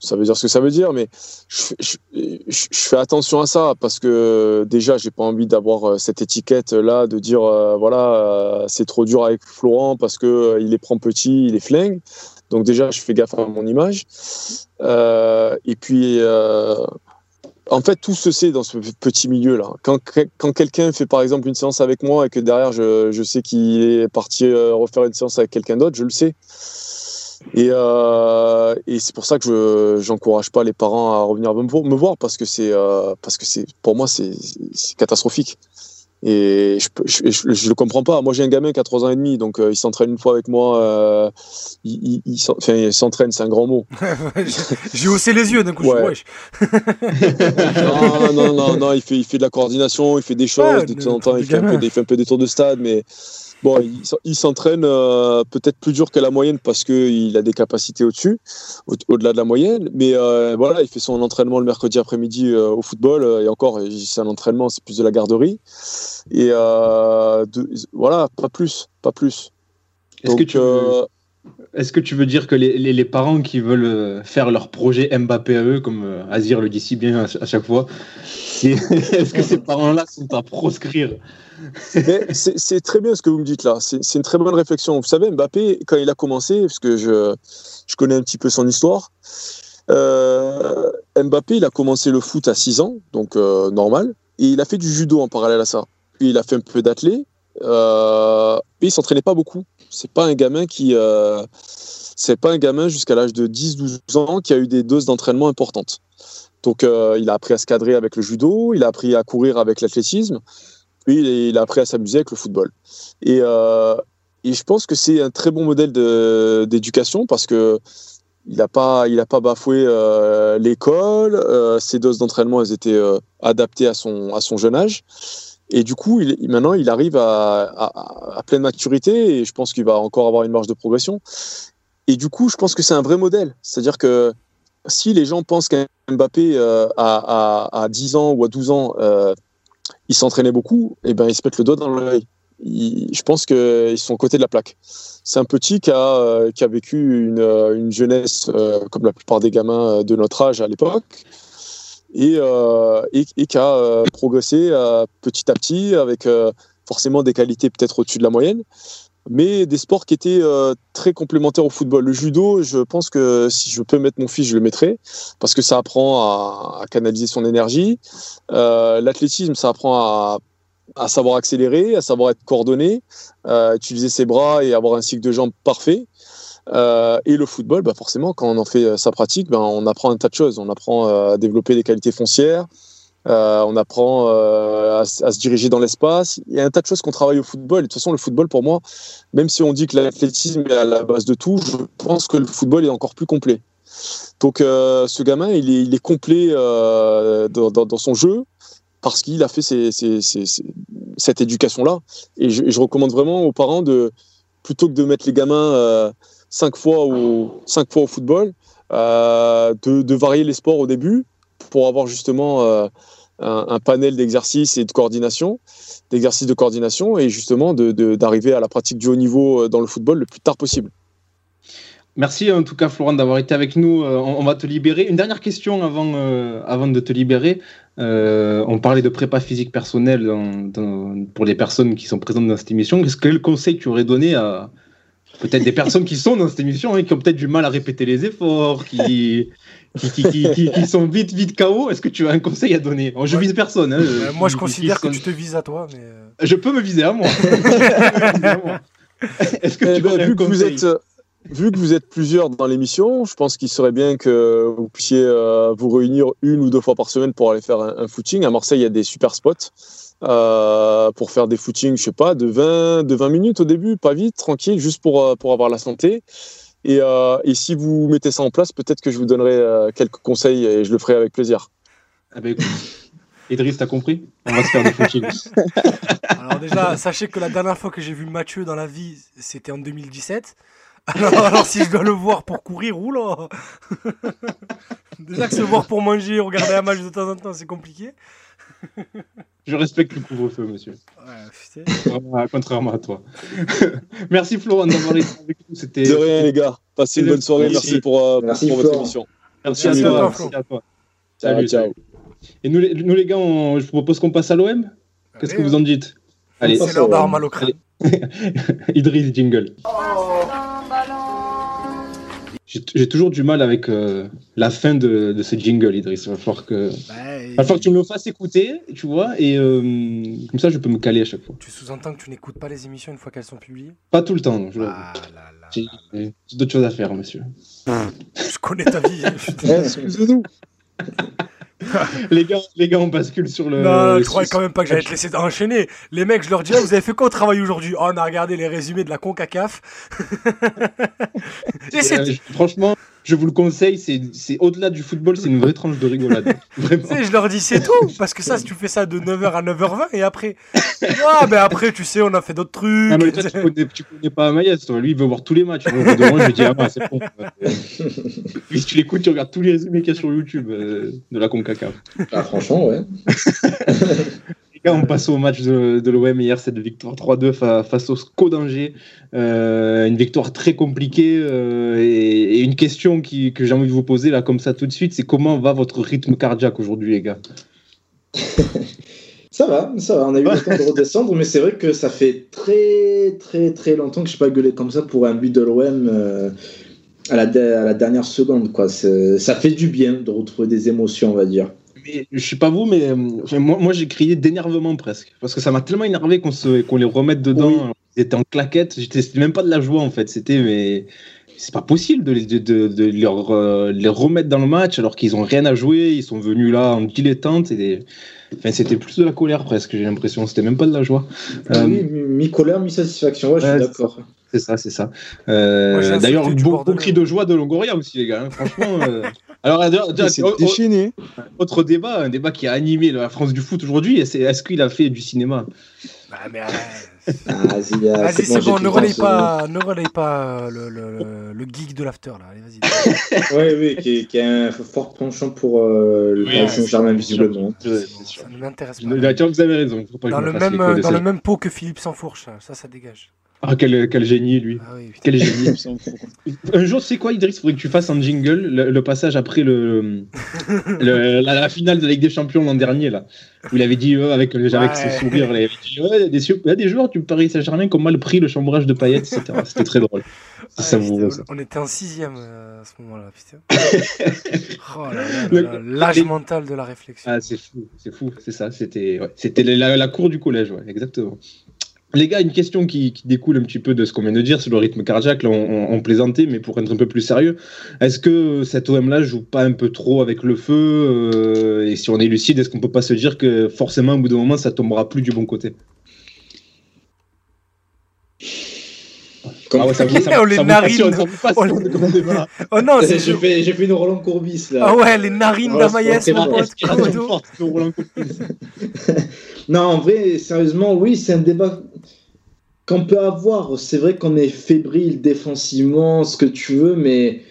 ça veut dire ce que ça veut dire, mais je, je, je, fais attention à ça parce que déjà, j'ai pas envie d'avoir cette étiquette là de dire voilà, c'est trop dur avec Florent parce que il les prend petits, il les flingue. Donc déjà, je fais gaffe à mon image. et puis en fait, tout se sait dans ce petit milieu-là. Quand, quelqu'un fait par exemple une séance avec moi et que derrière je, je sais qu'il est parti euh, refaire une séance avec quelqu'un d'autre, je le sais. Et, euh, et c'est pour ça que je n'encourage pas les parents à revenir me voir parce que euh, parce que c'est pour moi c'est catastrophique. Et je, je, je, je, le comprends pas. Moi, j'ai un gamin qui a 3 ans et demi, donc euh, il s'entraîne une fois avec moi. Euh, il, il, enfin, il s'entraîne, c'est un grand mot. [laughs] j'ai haussé les yeux d'un coup. Ouais. [laughs] non, non, non, non, il fait, il fait de la coordination, il fait des choses. Ouais, de temps en temps, il fait, un peu, il fait un peu des tours de stade, mais Bon, il, il s'entraîne euh, peut-être plus dur que la moyenne parce qu'il a des capacités au-dessus, au-delà de la moyenne. Mais euh, voilà, il fait son entraînement le mercredi après-midi euh, au football. et encore, c'est un entraînement, c'est plus de la garderie. Et de, voilà, pas plus, pas plus. Est-ce que tu Est-ce que tu veux dire que les, les- parents qui veulent euh, faire leur projet Mbappé à eux, comme euh, Azir le dit si bien à, ch- à chaque fois, [laughs] est-ce que ces parents-là sont à proscrire Mais c'est très bien ce que vous me dites là. C'est une très bonne réflexion. Vous savez, Mbappé, quand il a commencé, parce que je, je connais un petit peu son histoire, euh, Mbappé, il a commencé le foot à 6 ans, donc normal, et il a fait du judo en parallèle à ça. Puis il a fait un peu d'athlé, euh, et il s'entraînait pas beaucoup. C'est pas un gamin qui. euh, c'est pas un gamin jusqu'à l'âge de 10-12 ans qui a eu des doses d'entraînement importantes. Donc euh, il a appris à se cadrer avec le judo, il a appris à courir avec l'athlétisme, puis il, a appris à s'amuser avec le football. Et, euh, je pense que c'est un très bon modèle d'éducation parce que il n'a pas, pas bafoué euh, l'école, euh, ses doses d'entraînement elles étaient euh, adaptées à son, à son jeune âge. Et du coup, maintenant, il arrive à, pleine maturité et je pense qu'il va encore avoir une marge de progression. Et du coup, je pense que c'est un vrai modèle. C'est-à-dire que si les gens pensent qu'un Mbappé euh, à, à, à 10 ans ou à 12 ans, euh, il s'entraînait beaucoup, et ben, ils se mettent le doigt dans l'œil. Je pense qu'ils sont aux côtés de la plaque. C'est un petit qui a, euh, vécu une, une jeunesse comme la plupart des gamins de notre âge à l'époque et, euh, et, qui a euh, progressé euh, petit à petit avec forcément des qualités peut-être au-dessus de la moyenne, mais des sports qui étaient très complémentaires au football. Le judo, je pense que si je peux mettre mon fils, je le mettrai parce que ça apprend à, canaliser son énergie. L'athlétisme, ça apprend à, à savoir accélérer, à savoir être coordonné, utiliser ses bras et avoir un cycle de jambes parfait. Euh, et le football, bah forcément, quand on en fait euh, sa pratique, ben on apprend un tas de choses. On apprend euh, à développer des qualités foncières, on apprend à, se diriger dans l'espace. Il y a un tas de choses qu'on travaille au football. Et de toute façon, le football, pour moi, même si on dit que l'athlétisme est à la base de tout, je pense que le football est encore plus complet. Donc, ce gamin, il est, complet dans, son jeu parce qu'il a fait cette éducation-là. Et je, je recommande vraiment aux parents de, plutôt que de mettre les gamins cinq, fois au, cinq fois au football, euh, de, de varier les sports au début pour avoir justement euh, un, panel d'exercices et de coordination, d'exercices de coordination et justement d'arriver à la pratique du haut niveau euh, dans le football le plus tard possible. Merci en tout cas Florent d'avoir été avec nous. On, va te libérer. Une dernière question avant, avant de te libérer. On parlait de prépa physique personnelle pour les personnes qui sont présentes dans cette émission. Quel conseil tu aurais donné à peut-être des personnes qui sont dans cette émission et qui ont peut-être du mal à répéter les efforts, qui, qui, qui, qui- qui- qui sont vite vite KO Est-ce que tu as un conseil à donner? Je vise personne. hein, Euh, moi, je considère que tu te vises à toi, mais. euh, Je peux me viser à moi. [laughs] Est-ce que Eh tu ben, aurais un vu, que vous êtes, euh, vu que vous êtes plusieurs dans l'émission, je pense qu'il serait bien que vous puissiez euh, vous réunir une ou deux fois par semaine pour aller faire un, un footing. À Marseille, il y a des super spots euh, pour faire des footings, je sais pas, de 20, de 20 minutes au début, pas vite, tranquille, juste pour, euh, pour avoir la santé. Et, euh, et si vous mettez ça en place, peut-être que je vous donnerai euh, quelques conseils et je le ferai avec plaisir. Ah ben, écoute, [laughs] Idriss, t'as compris? On va se faire des footings. [laughs] Alors déjà, sachez que la dernière fois que j'ai vu Mathieu dans la vie, c'était en 2017. Alors, alors si je dois le voir pour courir, oula [laughs] Déjà que se voir pour manger, regarder un match de temps en temps, c'est compliqué. Je respecte le couvre-feu, monsieur. Ouais, putain. Contrairement à- à toi. [laughs] Merci Florent d'avoir été avec nous. C'était. De rien, les gars. Passez une bonne soirée. Merci. Merci pour, euh, Merci, pour votre émission. Merci à Merci à toi. Merci à toi. Ciao, Salut, ciao. Et nous, les, nous, les gars, on- je vous propose qu'on passe à l'OM. Qu'est-ce que vous en dites Allez, C'est l'heure au crâne. [laughs] Idriss jingle. J'ai j'ai toujours du mal avec euh, la fin de, de ce jingle, Idriss. Il va falloir que, Ouais, il va falloir que tu me le fasses écouter, tu vois, et euh, comme ça, je peux me caler à chaque fois. Tu sous-entends que tu n'écoutes pas les émissions une fois qu'elles sont publiées? Pas tout le temps, non. Ah. J'ai d'autres choses à faire, monsieur. Je connais ta vie. Excuse-nous. [laughs] les, gars, les gars, on bascule sur le. Non, je croyais quand même pas que j'allais te laisser enchaîner. Les mecs, je leur dis, Ah, vous avez fait quoi au travail aujourd'hui? Oh, on a regardé les résumés de la CONCACAF. [laughs] Et Euh, franchement, je vous le conseille, c'est c'est au-delà du football, c'est une vraie tranche de rigolade. [laughs] Vraiment. Je leur dis c'est tout, parce que ça, si tu fais ça de 9h à 9h20, et après, ah, ben après, tu sais, on a fait d'autres trucs. Ah, mais toi, tu connais, tu connais pas Amaïs. Lui, il veut voir tous les matchs. Moment, je lui dis, ah, bah, c'est bon. Puis, [laughs] si tu l'écoutes, tu regardes tous les résumés qu'il y a sur YouTube euh, de la CONCACAF. Ah, franchement, ouais. [laughs] On passe au match de, l'OM hier, cette victoire 3-2 face au SCO d'Angers. Euh, une victoire très compliquée. euh, et, une question que j'ai envie de vous poser là, comme ça tout de suite, c'est comment va votre rythme cardiaque aujourd'hui, les gars? [laughs] Ça va, ça va. On a eu le temps de redescendre, mais c'est vrai que ça fait très, très, très longtemps que je n'ai pas gueulé comme ça pour un but de l'OM euh, à, la à la dernière seconde. Quoi. Ça fait du bien de retrouver des émotions, on va dire. Mais je sais pas vous, mais euh, enfin, moi, moi j'ai crié d'énervement presque. Parce que ça m'a tellement énervé qu'on les remette dedans. Oui. Ils étaient en claquette. J'étais- C'était même pas de la joie en fait. C'était mais c'est pas possible de, les- de, de, de leur, euh, les remettre dans le match alors qu'ils ont rien à jouer. Ils sont venus là en dilettante. Et des- enfin, c'était plus de la colère presque. J'ai l'impression. C'était même pas de la joie. Euh, Oui, mi- mi-colère, mi-satisfaction. Ouais, je suis d'accord. C'est ça, c'est ça. Euh, D'ailleurs, du beau, Bordelais. beau cri de joie de Longoria aussi, les gars. hein, franchement. [laughs] euh. Alors, C'est déchaîné. autre débat, un débat qui a animé la France du foot aujourd'hui, c'est est-ce qu'il a fait du cinéma? Bah, mais, euh, Ah, Vas-y, ah, Vas-y, c'est bon, ne relaye pas, ne relaye pas euh, le, le, le, le geek de l'after là. Allez, vas-y. [laughs] c'est- Oui, oui, qui, qui a un fort penchant pour euh, le Paris ouais, Saint-Germain, visiblement. Ouais, sûr. ça ne m'intéresse pas. tiens, vous avez raison. Faut pas que Dans le même, dans le même pot que Philippe Sansfourche, ça, ça, ça dégage. Ah, quel, quel génie, lui. Ah oui. Quel génie. Il. Un jour, c'est quoi, Idriss Faudrait que tu fasses un jingle, le, le passage après le, [laughs] le- la, la finale de la Ligue des Champions l'an dernier, là. Où il avait dit, euh, avec, avec ce sourire, là, il avait dit, ouais, il y a des, il y a des joueurs du Paris Saint-Germain qui ont mal pris le chambrage de paillettes, etc. C'était très drôle. Ça. on était en sixième euh, à ce moment-là, putain. [laughs] oh là là, Le- là là, l'âge mental de la réflexion. Ah, c'est fou, c'est fou, c'est ça. C'était ouais, c'était la, la cour du collège, ouais, exactement. Les gars, une question qui, qui découle un petit peu de ce qu'on vient de dire sur le rythme cardiaque. Là, on, on- on plaisantait, mais pour être un peu plus sérieux, est-ce que cet OM-là joue pas un peu trop avec le feu euh, Et si on est lucide, est-ce qu'on peut pas se dire que forcément, au bout d'un moment, ça tombera plus du bon côté? Comme- Ah ouais, ça vous, ça, [laughs] Oh, les ça narines. ça Oh. [laughs] Oh non, c'est J'ai fait, j'ai fait une Roland Courbis là. Ah ouais, les narines Ouais, d'Amaïs, c'est mon pote. Forte Roland Courbis. [laughs] Non, en vrai, sérieusement, oui, c'est un débat qu'on peut avoir. C'est vrai qu'on est fébrile défensivement, ce que tu veux, mais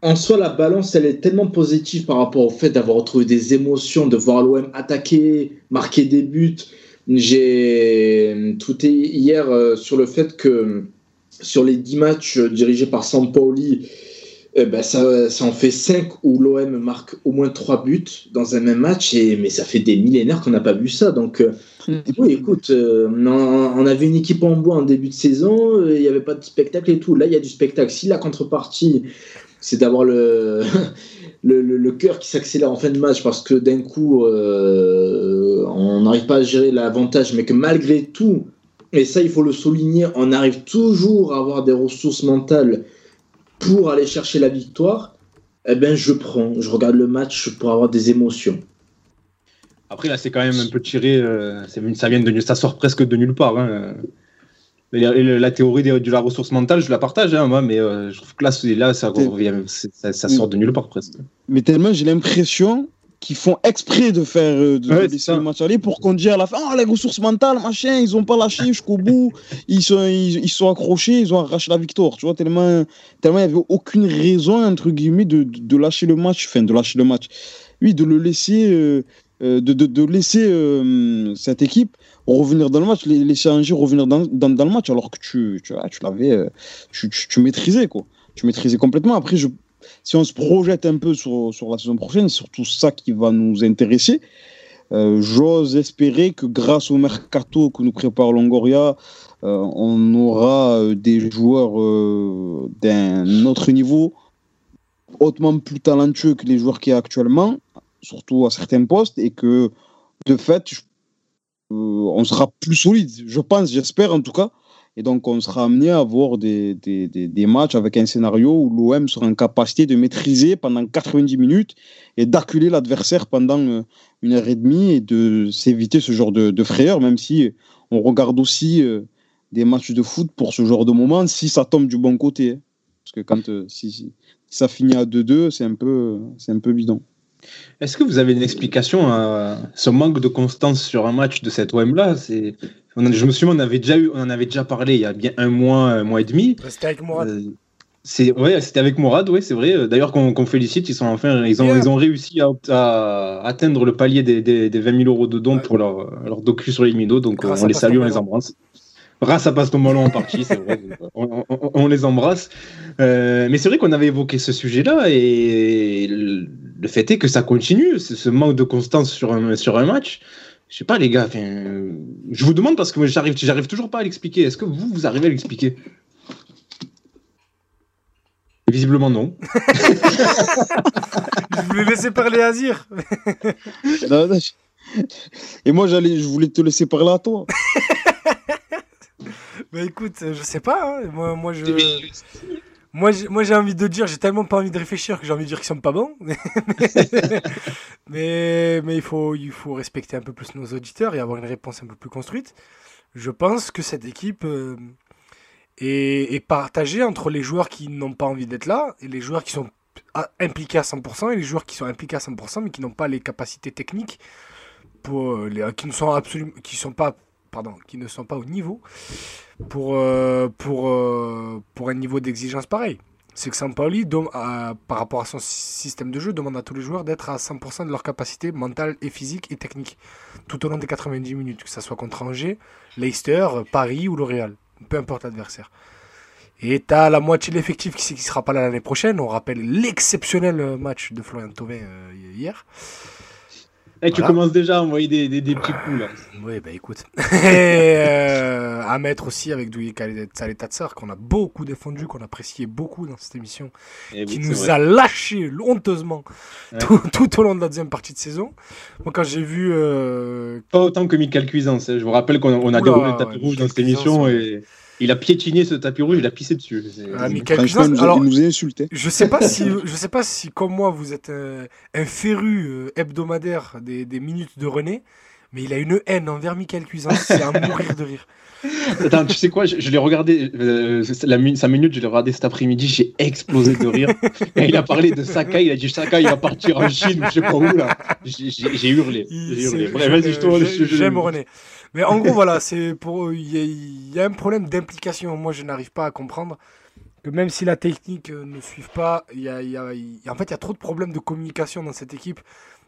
en soi, la balance, elle est tellement positive par rapport au fait d'avoir retrouvé des émotions, de voir l'OM attaquer, marquer des buts. J'ai tout hier euh, sur le fait que sur les 10 matchs dirigés par Sampaoli, eh ben, ça, ça en fait 5 où l'OM marque au moins 3 buts dans un même match, et, mais ça fait des millénaires qu'on n'a pas vu ça. Donc, euh, oui, écoute, euh, on, on avait une équipe en bois en début de saison, il n'y avait pas de spectacle et tout. Là, il y a du spectacle. Si la contrepartie, c'est d'avoir le, [laughs] le, le- le cœur qui s'accélère en fin de match parce que d'un coup, euh, on n'arrive pas à gérer l'avantage, mais que malgré tout, et ça, il faut le souligner, on arrive toujours à avoir des ressources mentales pour aller chercher la victoire. Eh ben, je prends, je regarde le match pour avoir des émotions. Après, là, c'est quand même un peu tiré. euh, ça, vient de, ça sort presque de nulle part. hein. La, la- la théorie de, de la ressource mentale, je la partage, hein, moi, mais euh, je trouve que là, ça, revient, ça sort de nulle part presque. Mais tellement j'ai l'impression qu'ils font exprès de faire euh, de Ouais, de c'est laisser ça. le match aller pour qu'on dise à la fin oh les ressources mentales machin ils ont pas lâché jusqu'au bout. [laughs] Ils sont ils, ils sont accrochés ils ont arraché la victoire. Tu vois tellement tellement il y avait aucune raison entre guillemets de, de, de lâcher le match enfin de lâcher le match. Oui de le laisser euh, euh, de, de, laisser euh, cette équipe revenir dans le match les- laisser Angers revenir dans, dans, dans le match alors que tu tu, vois, tu l'avais tu, tu, tu maîtrisais quoi. Tu maîtrisais complètement. Après je si on se projette un peu sur, sur la saison prochaine, c'est surtout ça qui va nous intéresser. Euh, J'ose espérer que grâce au mercato que nous prépare Longoria, euh, on aura euh, des joueurs d'un autre niveau, hautement plus talentueux que les joueurs qu'il y a actuellement, surtout à certains postes, et que de fait, on sera plus solide. Je pense, j'espère en tout cas. Et donc, on sera amené à avoir des, des, des, matchs avec un scénario où l'OM sera en capacité de maîtriser pendant 90 minutes et d'acculer l'adversaire pendant euh, une heure et demie et de s'éviter ce genre de, frayeur, même si on regarde aussi euh, des matchs de foot pour ce genre de moment, si ça tombe du bon côté. hein. Parce que quand euh, si, ça finit à 2-2, c'est un, un peu bidon. Est-ce que vous avez une explication à ce manque de constance sur un match de cette OM-là C'est- on a- Je me souviens, on, avait déjà eu, on en avait déjà parlé il y a bien un mois, un mois et demi. C'était avec Mourad. Euh, C'est ouais, c'était avec Mourad, ouais, c'est vrai. D'ailleurs, qu'on qu'on félicite, ils sont enfin, ils ont, Yeah. ils ont réussi à, à atteindre le palier des, des, des 20 000 euros de dons Ouais. pour leur, leur docu sur les minots. Donc, Grâce on les salue, on les embrasse. Grâce à Paston Ballon en partie, c'est vrai. On, on- on les embrasse. Euh, mais c'est vrai qu'on avait évoqué ce sujet-là et le, fait est que ça continue, ce, ce manque de constance sur un, sur un match. Je sais pas, les gars. euh, je vous demande parce que moi, j'arrive, j'arrive toujours pas à l'expliquer. Est-ce que vous, vous arrivez à l'expliquer? Visiblement non. [laughs] Je voulais laisser parler Azir. [laughs] Non, non, je- Et moi, j'allais, je voulais te laisser parler à toi. [laughs] Bah écoute, je sais pas. hein. Moi, moi, je. Moi, j'ai, moi, j'ai envie de dire, j'ai tellement pas envie de réfléchir que j'ai envie de dire qu'ils sont pas bons. [laughs] mais, mais il faut, il faut respecter un peu plus nos auditeurs et avoir une réponse un peu plus construite. Je pense que cette équipe euh, est, partagée entre les joueurs qui n'ont pas envie d'être là et les joueurs qui sont impliqués à 100% et les joueurs qui sont impliqués à 100% mais qui n'ont pas les capacités techniques pour euh, les, qui ne sont absolument, qui sont pas, pardon, qui ne sont pas au niveau pour, euh, pour, euh, pour un niveau d'exigence pareil. C'est que Sampaoli, dem- à- par rapport à son système de jeu, demande à tous les joueurs d'être à 100% de leur capacité mentale et physique et technique tout au long des 90 minutes, que ce soit contre Angers, Leicester, Paris ou le Real, peu importe l'adversaire. Et tu as la moitié de l'effectif qui ne sera pas là l'année prochaine. On rappelle l'exceptionnel match de Florian Thauvin euh, hier. Eh, tu Voilà. commences déjà à envoyer des, des, des petits coups là. Oui, bah écoute. Et [laughs] euh, à mettre aussi avec Douye Saletatsar, qu'on a beaucoup défendu, qu'on appréciait beaucoup dans cette émission, Eh qui nous vrai. a lâché honteusement Ouais. tout, tout au long de la deuxième partie de saison. Moi, quand j'ai vu. euh, Pas autant que Michael Cuisance. hein. Je vous rappelle qu'on a, Oula, déroulé le tapis ouais, rouge dans cette émission et il a piétiné ce tapis rouge, il a pissé dessus. Ah, nous, a, alors, il nous a insultés. Je sais pas si, [laughs] je sais pas si comme moi vous êtes un, un féru euh, hebdomadaire des, des minutes de René, mais il a une haine envers Michael Cuisance, c'est à mourir de rire. [laughs] Attends, tu sais quoi, je, je l'ai regardé, euh, c'est la mi- cinq minutes, je l'ai regardé cet après-midi, j'ai explosé de rire. [laughs] Et il a parlé de Sakai, il a dit Sakai, il va partir en Chine, je sais pas où là. J'ai hurlé. J'ai hurlé. Bref, vas-y, euh, je- J'aime René. Mais en gros, [laughs] voilà, c'est pour il y, a- il y a un problème d'implication. Moi, je n'arrive pas à comprendre que même si la technique euh, ne suive pas, il y a, il y a- il y a- en fait, il y a trop de problèmes de communication dans cette équipe.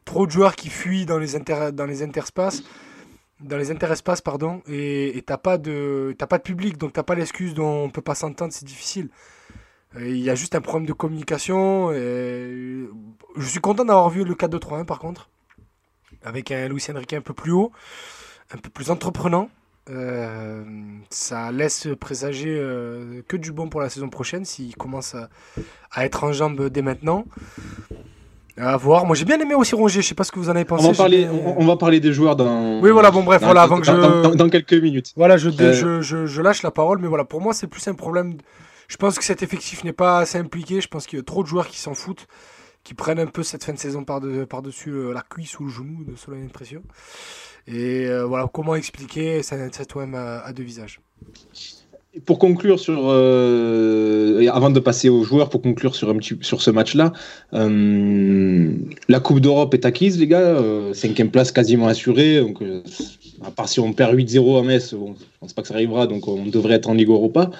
Trop de joueurs qui fuient dans les inter, dans les interspaces, dans les interespaces, pardon, et t'as pas de t'as pas de public, donc t'as pas l'excuse dont on peut pas s'entendre, c'est difficile. Il y a juste un problème de communication. et Je suis content d'avoir vu le 4-2-3-1 par contre avec un Luis Enrique un peu plus haut, un peu plus entreprenant. Euh, ça laisse présager euh, que du bon pour la saison prochaine s'il commence à, à être en jambes dès maintenant. À voir. Moi j'ai bien aimé aussi Rongier, je sais pas ce que vous en avez On pensé. va, j'ai parler, on, on va parler des joueurs dans. Oui, voilà, bon, bref, dans- voilà, avant que je- dans- quelques minutes. Voilà, je, Euh, je, je, je lâche la parole, mais voilà, pour moi c'est plus un problème. Je pense que cet effectif n'est pas assez impliqué, je pense qu'il y a trop de joueurs qui s'en foutent, qui prennent un peu cette fin de saison par-de- par-dessus euh, la cuisse ou le genou de Solène Impression. Et euh, voilà, comment expliquer cet cet OM à deux visages? Pour conclure sur, euh, avant de passer aux joueurs, pour conclure sur un petit, sur ce match-là, euh, la Coupe d'Europe est acquise, les gars. euh, cinquième place quasiment assurée. Donc, à part si on perd 8-0 à Metz, bon, je pense pas que ça arrivera. Donc, on devrait être en Ligue Europa.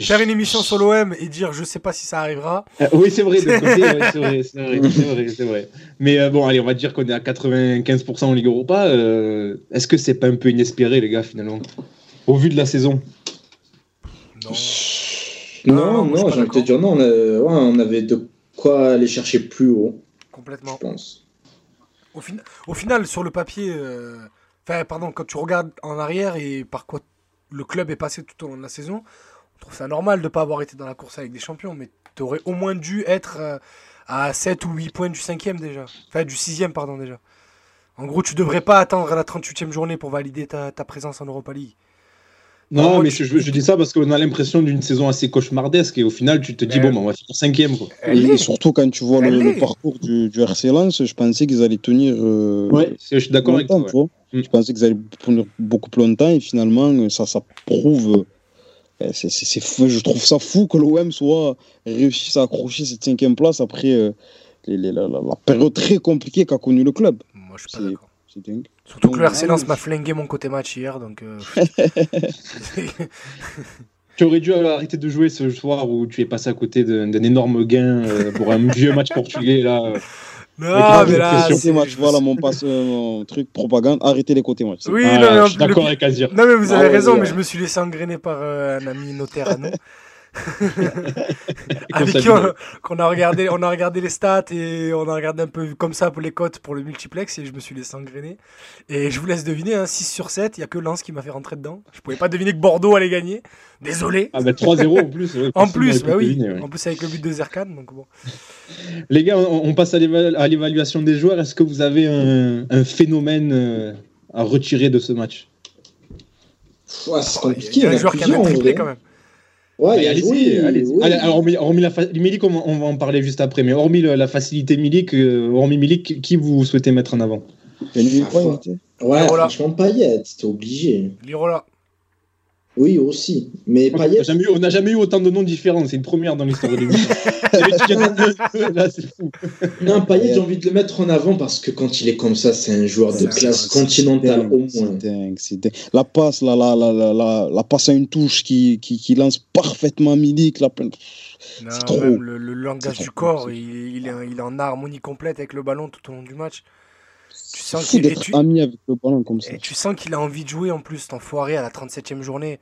Faire une émission sur l'OM et dire je sais pas si ça arrivera. Euh, oui, c'est vrai, c'est vrai, c'est vrai, c'est vrai, c'est vrai. Mais bon, allez, on va dire qu'on est à 95% en Ligue Europa. Est-ce que c'est pas un peu inespéré, les gars, finalement, au vu de la saison? Non. Non, je j'ai envie de te dire non. On, a- ouais, on avait de quoi aller chercher plus haut, je Complètement. pense. Au, fin- au final, sur le papier, euh, enfin, pardon, quand tu regardes en arrière et par quoi le club est passé tout au long de la saison, on trouve ça normal de ne pas avoir été dans la course avec des champions, mais tu aurais au moins dû être euh, à 7 ou 8 points du 5 déjà. Enfin, du 6 pardon, déjà. En gros, tu devrais pas attendre la 38e journée pour valider ta, ta présence en Europa League. Non, mais tu- je, je dis ça parce qu'on a l'impression d'une saison assez cauchemardesque et au final, tu te dis, Ben, bon, ben, on va finir cinquième. Quoi. Et surtout quand tu vois le, parcours du, du RC Lens, je pensais qu'ils allaient tenir. euh, Ouais, je suis d'accord avec toi. ouais. Mm. Je pensais qu'ils allaient tenir beaucoup plus longtemps et finalement, euh, ça, ça prouve. euh, c'est- c'est- c'est fou. Je trouve ça fou que l'OM soit réussisse à accrocher cette cinquième place après euh, les- les- la, la- la période très compliquée qu'a connue le club. Moi, je suis pas C'est- d'accord. Dingue. Surtout que le RC Lens m'a flingué mon côté match hier, donc. euh, [laughs] Tu aurais dû arrêter de jouer ce soir où tu es passé à côté d'un énorme gain euh, pour un vieux match portugais là. Non, mais là, c'est- match, voilà mon, passe, euh, mon truc propagande. Arrêtez les côtés match. Oui, Ah, non, mais je suis le- d'accord avec Azir. Non, mais vous avez Ah ouais, raison, ouais. mais je me suis laissé engrainer par euh, un ami notaire à nous. [laughs] Avec qu'on qui on, a regardé, on a regardé les stats et on a regardé un peu comme ça pour les cotes pour le multiplex et je me suis laissé engrainer. Et je vous laisse deviner, hein, 6 sur 7, il y a que Lens qui m'a fait rentrer dedans. Je pouvais pas deviner que Bordeaux allait gagner. Désolé. Ah bah 3-0 en plus. ouais, En plus, bah oui. deviner, ouais. En plus avec le but de Zerkan, donc bon. Les gars, on, on passe à l'éva- à l'évaluation des joueurs. Est-ce que vous avez un, un phénomène euh, à retirer de ce match? Ouais, c'est Il compliqué. y a il y en un joueur qui a même en triplé quand même. Ouais, il y a allez-y, oui, allez-y. oui. Allez, alors, hormis, hormis la fa- Milik, on, on va en parler juste après, mais hormis le- la facilité Milik, euh, hormis Milik, qui- vous souhaitez mettre en avant? Ah. Ouais, Voilà. franchement, Payet, c'était obligé. Lirola. Oui, aussi. Mais On Payet, n'a jamais, eu- on n'a jamais eu autant de noms différents, c'est une première dans l'histoire de l'émission. [laughs] Là, c'est fou. non, Payet, j'ai envie de le mettre en avant parce que quand il est comme ça, c'est un joueur de classe continentale au moins. dingue, c'est dingue. La passe, la, la, la, la, la, la passe à une touche qui, lance parfaitement Milik. La... Non, C'est trop. même le, langage du corps, c'est- il, il est, il est en harmonie complète avec le ballon tout au long du match. Tu sens qu'il tu, ami avec le ballon comme ça. et tu sens qu'il a envie de jouer en plus, cet enfoiré à la 37e journée.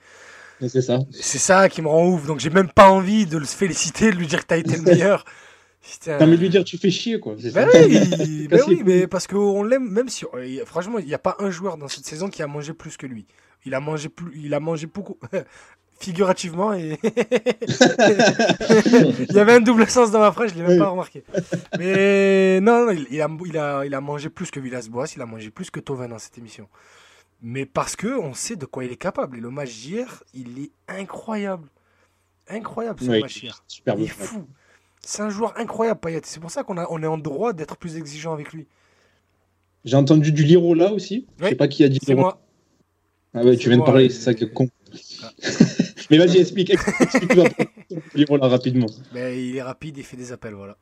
C'est ça. C'est ça qui me rend ouf. Donc j'ai même pas envie de le féliciter, de lui dire que t'as été le meilleur. [laughs] Putain. T'as envie de lui dire, tu fais chier, quoi. Ben ça. oui, [laughs] ben oui, mais parce qu'on l'aime, même si euh, franchement, il n'y a pas un joueur dans cette saison qui a mangé plus que lui. Il a mangé plus, il a mangé beaucoup, [laughs] figurativement et [laughs] [laughs] il y avait un double sens dans ma phrase, je l'ai même pas remarqué. Mais non, non, il, a, il a, il a mangé plus que Villas-Boas, il a mangé plus que Tovin dans cette émission. Mais parce que on sait de quoi il est capable. Et le match d'hier, il est incroyable, incroyable ce Oui, match. Il est fou. C'est un joueur incroyable, Payet. C'est pour ça qu'on on est en droit d'être plus exigeant avec lui. J'ai entendu du Liro là aussi. Je Oui, sais pas qui a dit C'est moi. Ah ouais, tu viens de parler, c'est ça con. [laughs] Mais vas-y, explique, là rapidement. Mais il est rapide, il fait des appels, voilà.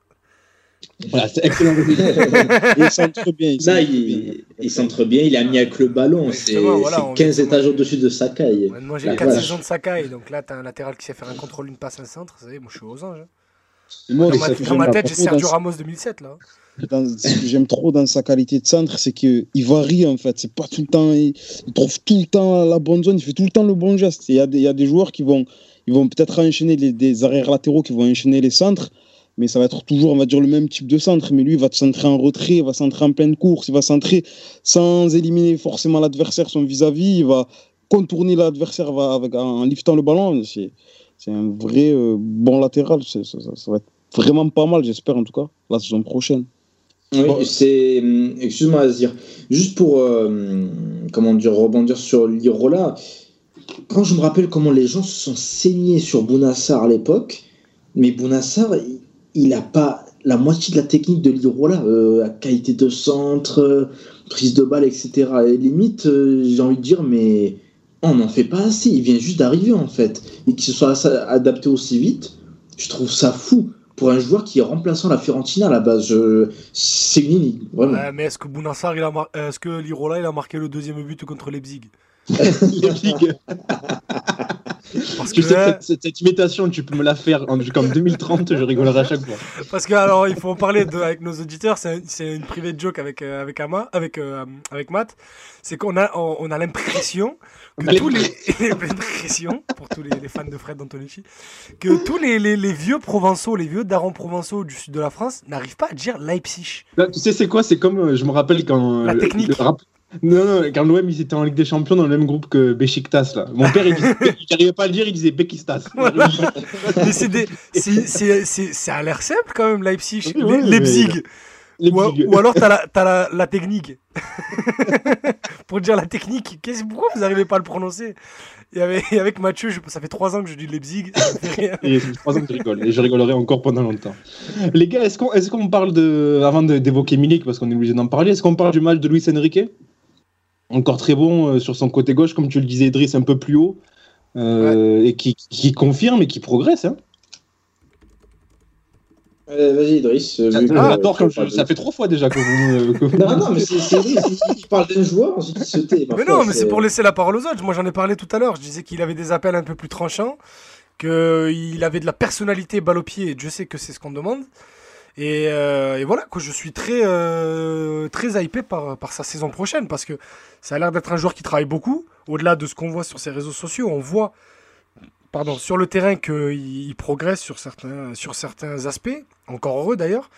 Voilà, c'est excellent. [laughs] il centre bien. Il Là, centre bien. il, centre bien, il a mis avec le ballon. C'est voilà, c'est on 15 vient de étages au-dessus de Sakai. Manger La 4 vache. saisons de Sakai, donc là, t'as un latéral qui sait faire un contrôle, une passe, un centre. Vous savez, moi, je suis aux anges. hein. Moi, Dans ma, dans ma tête, j'ai Sergio Ramos 2007, là. Ce que j'aime trop dans sa qualité de centre, c'est qu'il varie en fait. C'est pas tout le temps, il, trouve tout le temps la bonne zone, il fait tout le temps le bon geste. Il y a des, joueurs qui vont, ils vont peut-être enchaîner des arrières latéraux qui vont enchaîner les centres, mais ça va être toujours, on va dire, le même type de centre. Mais lui, il va te centrer en retrait, il va centrer en pleine course, il va centrer sans éliminer forcément l'adversaire, son vis-à-vis, il va contourner l'adversaire en, liftant le ballon. C'est un vrai euh, bon latéral. Ça va être vraiment pas mal, j'espère en tout cas, la saison prochaine. Oui, c'est. hum, Excuse-moi, Azir. Juste pour. euh, comment dire, rebondir sur l'Irola. Quand je me rappelle comment les gens se sont saignés sur Bounassar à l'époque, mais Bounassar, il- n'a pas la moitié de la technique de l'Irola. Euh, la qualité de centre, prise de balle, etc. Et limite, euh, j'ai envie de dire, mais on n'en fait pas assez. Il vient juste d'arriver, en fait. Et qu'il se soit adapté aussi vite, je trouve ça fou. Pour un joueur qui est remplaçant la Fiorentina à la base, je... c'est une énigme, vraiment. Ouais, mais est-ce que Bounassar, il a mar- est-ce que Lirola, il a marqué le deuxième but contre Leipzig? [laughs] [laughs] Leipzig. Parce que, cette, imitation, tu peux me la faire en, comme 2030, je rigolerai à chaque fois. Parce que alors il faut en parler de, avec nos auditeurs, c'est un- c'est une private joke avec euh, avec Ama, avec euh, avec Matt, c'est qu'on a on, on a l'impression que tous [laughs] les l'impression pour tous les, les fans de Fred Antonici que tous les, les, les vieux provençaux, les vieux darons provençaux du sud de la France n'arrivent pas à dire Leipzig. Là, tu sais, c'est quoi? C'est comme, euh, je me rappelle quand. La technique. le rap- Non, non, quand l'OM ils étaient en Ligue des Champions dans le même groupe que Besiktas là. Mon père il n'arrivait [laughs] pas à le dire, il disait Bekistas. [laughs] Mais c'est a l'air simple quand même Leipzig, Oui, Le- oui, Leipzig. Les Ou, ou alors t'as la, t'as la, la technique. [laughs] Pour dire la technique, pourquoi vous n'arrivez pas à le prononcer? Et avec, et avec Mathieu, je- ça fait trois ans que je dis Leipzig. Et ça fait trois ans que je rigole, et je rigolerai encore pendant longtemps. Les gars, est-ce qu'on est qu'on parle de. Avant d'évoquer Milik, parce qu'on est obligé d'en parler, est-ce qu'on parle du match de Luis Enrique? Encore très bon euh, sur son côté gauche, comme tu le disais, Idriss, un peu plus haut, euh, et qui, qui confirme et qui progresse. Hein Euh, Vas-y, Idriss. euh, que- Ah, comme tu parles je- ça fait trois fois déjà que vous. que vous- Non, non, mais c'est c'est Idriss. il- Il parle d'un joueur, ensuite il se tait. Mais non, mais c'est pour laisser la parole aux autres. Moi, j'en ai parlé tout à l'heure. Je disais qu'il avait des appels un peu plus tranchants, qu'il avait de la personnalité balle au pied, et Dieu sait que c'est ce qu'on demande. Et, euh, et voilà, que je suis très, euh, très hypé par, par sa saison prochaine, parce que ça a l'air d'être un joueur qui travaille beaucoup. Au-delà de ce qu'on voit sur ses réseaux sociaux, on voit pardon, sur le terrain qu'il il progresse sur certains, sur certains aspects. Encore heureux d'ailleurs.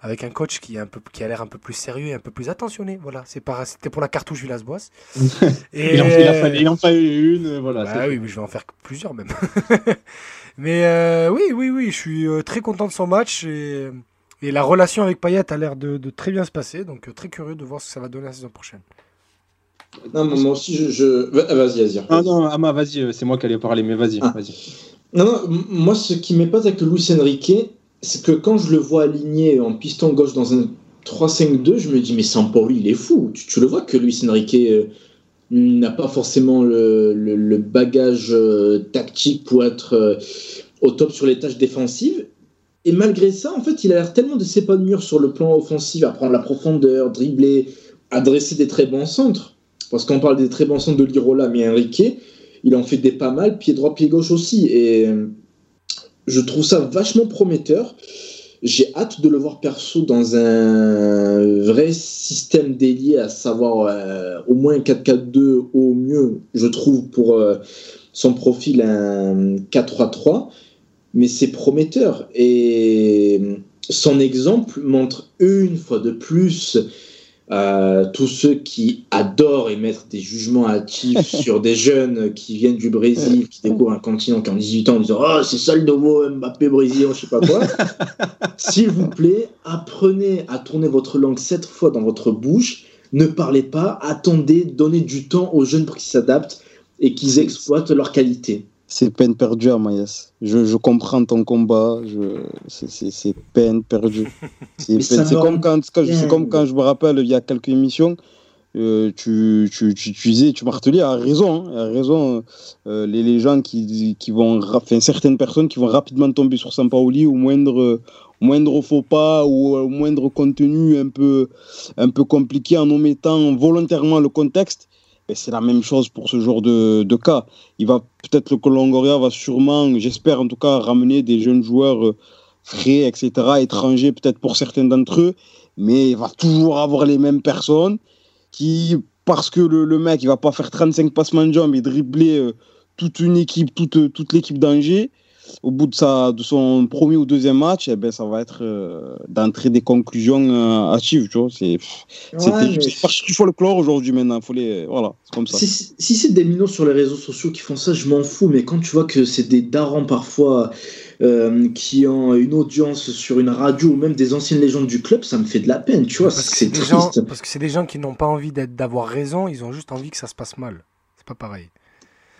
Avec un coach qui, est un peu, qui a l'air un peu plus sérieux et un peu plus attentionné. Voilà, c'était pour la cartouche Villas-Boas. Et [laughs] Il en, il, a fallu, il en fallait une, voilà. bah oui, mais je vais en faire plusieurs même. [laughs] mais euh, oui, oui, oui, je suis euh, très content de son match et, et la relation avec Payet a l'air de, de très bien se passer. Donc euh, très curieux de voir ce que ça va donner la saison prochaine. Non, mais moi aussi, je. je... Va- Vas-y, vas-y. Ah non, Ama, vas-y, euh, c'est moi qui allais parler, mais vas-y, Ah. vas-y. Non, non, moi, ce qui m'épate avec Luis Enrique, c'est que quand je le vois aligné en piston gauche dans un 3-5-2, je me dis, mais Sampaoli, il est fou. Tu, tu le vois que Luis Enrique euh, n'a pas forcément le, bagage euh, tactique pour être euh, au top sur les tâches défensives. Et malgré ça, en fait, il a l'air tellement de s'épanouir sur le plan offensif, à prendre la profondeur, dribbler, adresser des très bons centres. Parce qu'on parle des très bons centres de Lirola, mais Enrique, il en fait des pas mal, pied droit, pied gauche aussi. Et euh, je trouve ça vachement prometteur. J'ai hâte de le voir perso dans un vrai système délié, à savoir euh, au moins 4-4-2 au mieux, je trouve, pour euh, son profil un 4-3-3. Mais c'est prometteur. Et son exemple montre une fois de plus euh, tous ceux qui adorent émettre des jugements hâtifs [laughs] sur des jeunes qui viennent du Brésil, qui découvrent un continent qui ont 18 ans en disant Oh, c'est ça le nouveau Mbappé brésilien, je sais pas quoi. [laughs] S'il vous plaît, apprenez à tourner votre langue sept fois dans votre bouche. Ne parlez pas, attendez, donnez du temps aux jeunes pour qu'ils s'adaptent et qu'ils exploitent leurs qualités. C'est peine perdue, Amaïs. Je, je comprends ton combat. Je... c'est- peine perdue. [laughs] C'est comme, quand, quand- c'est comme quand je me rappelle, il y a quelques émissions, euh, tu, tu, tu, tu disais, tu martelais, à raison, hein, à raison, euh, les, les gens qui, qui vont, enfin, certaines personnes qui vont rapidement tomber sur Sampaoli au moindre, au moindre faux pas ou au moindre contenu un peu, un peu compliqué en omettant volontairement le contexte. Et c'est la même chose pour ce genre de, cas. Il va peut-être que Longoria va sûrement, j'espère en tout cas, ramener des jeunes joueurs euh, frais, etc., étrangers peut-être pour certains d'entre eux, mais il va toujours avoir les mêmes personnes qui, parce que le, le mec, il va pas faire 35 passements de jambes et dribbler euh, toute une équipe, toute, toute l'équipe d'Angers, au bout de, sa, de son premier ou deuxième match, eh ben, ça va être euh, d'entrer des conclusions euh, hâtives, tu vois. C'est, Ouais, qu'il faut le clore aujourd'hui maintenant. Faut les, voilà, c'est comme ça. Si, si c'est des minots sur les réseaux sociaux qui font ça, je m'en fous, mais quand tu vois que c'est des darons parfois euh, qui ont une audience sur une radio ou même des anciennes légendes du club, ça me fait de la peine, tu vois, Parce que c'est des gens- triste. parce que c'est des gens qui n'ont pas envie d'avoir raison, ils ont juste envie que ça se passe mal. C'est pas pareil.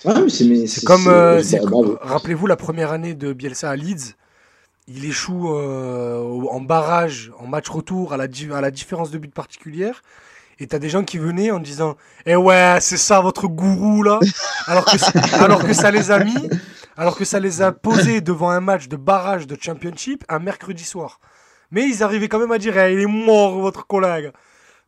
Ah, c'est comme, euh, bah, rappelez-vous la première année de Bielsa à Leeds, il échoue euh, en barrage, en match retour à la, di- à la différence de but particulière. Et t'as des gens qui venaient en disant Eh ouais, c'est ça votre gourou là alors que, c'est- alors que ça les a mis, alors que ça les a posés devant un match de barrage de championship un mercredi soir. Mais ils arrivaient quand même à dire Eh, Il est mort votre collègue.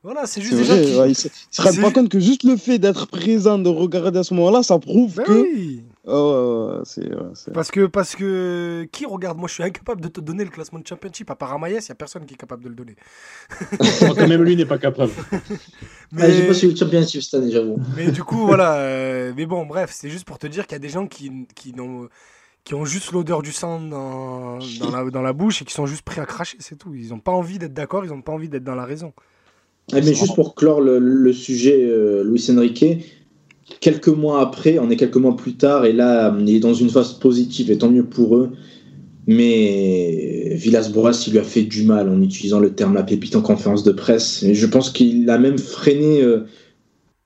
Voilà, c'est juste C'est des vrai, gens qui. ouais, ils se rendent pas compte que juste le fait d'être présent, de regarder à ce moment-là, ça prouve Ben que. oui. Ah ouais, ouais, ouais, c'est, Parce que, parce que qui regarde? Moi, je suis incapable de te donner le classement de championship. À part Amaïs, il n'y a personne qui est capable de le donner. [laughs] Quand même, lui n'est pas capable. Mais, [laughs] Ah, J'ai pas suivi le championship cette année, j'avoue. [laughs] mais du coup, voilà. euh, mais bon, bref, c'est juste pour te dire qu'il y a des gens qui, qui, n'ont- qui ont juste l'odeur du sang dans, dans, la, dans la bouche et qui sont juste prêts à cracher, c'est tout. Ils n'ont pas envie d'être d'accord, ils n'ont pas envie d'être dans la raison. Ah, mais juste pour clore le, le sujet, euh, Luis Enrique, quelques mois après, on est quelques mois plus tard, et là, il est dans une phase positive, et tant mieux pour eux. Mais Villas-Boas, il lui a fait du mal en utilisant le terme la pépite en conférence de presse. Et je pense qu'il a même freiné euh,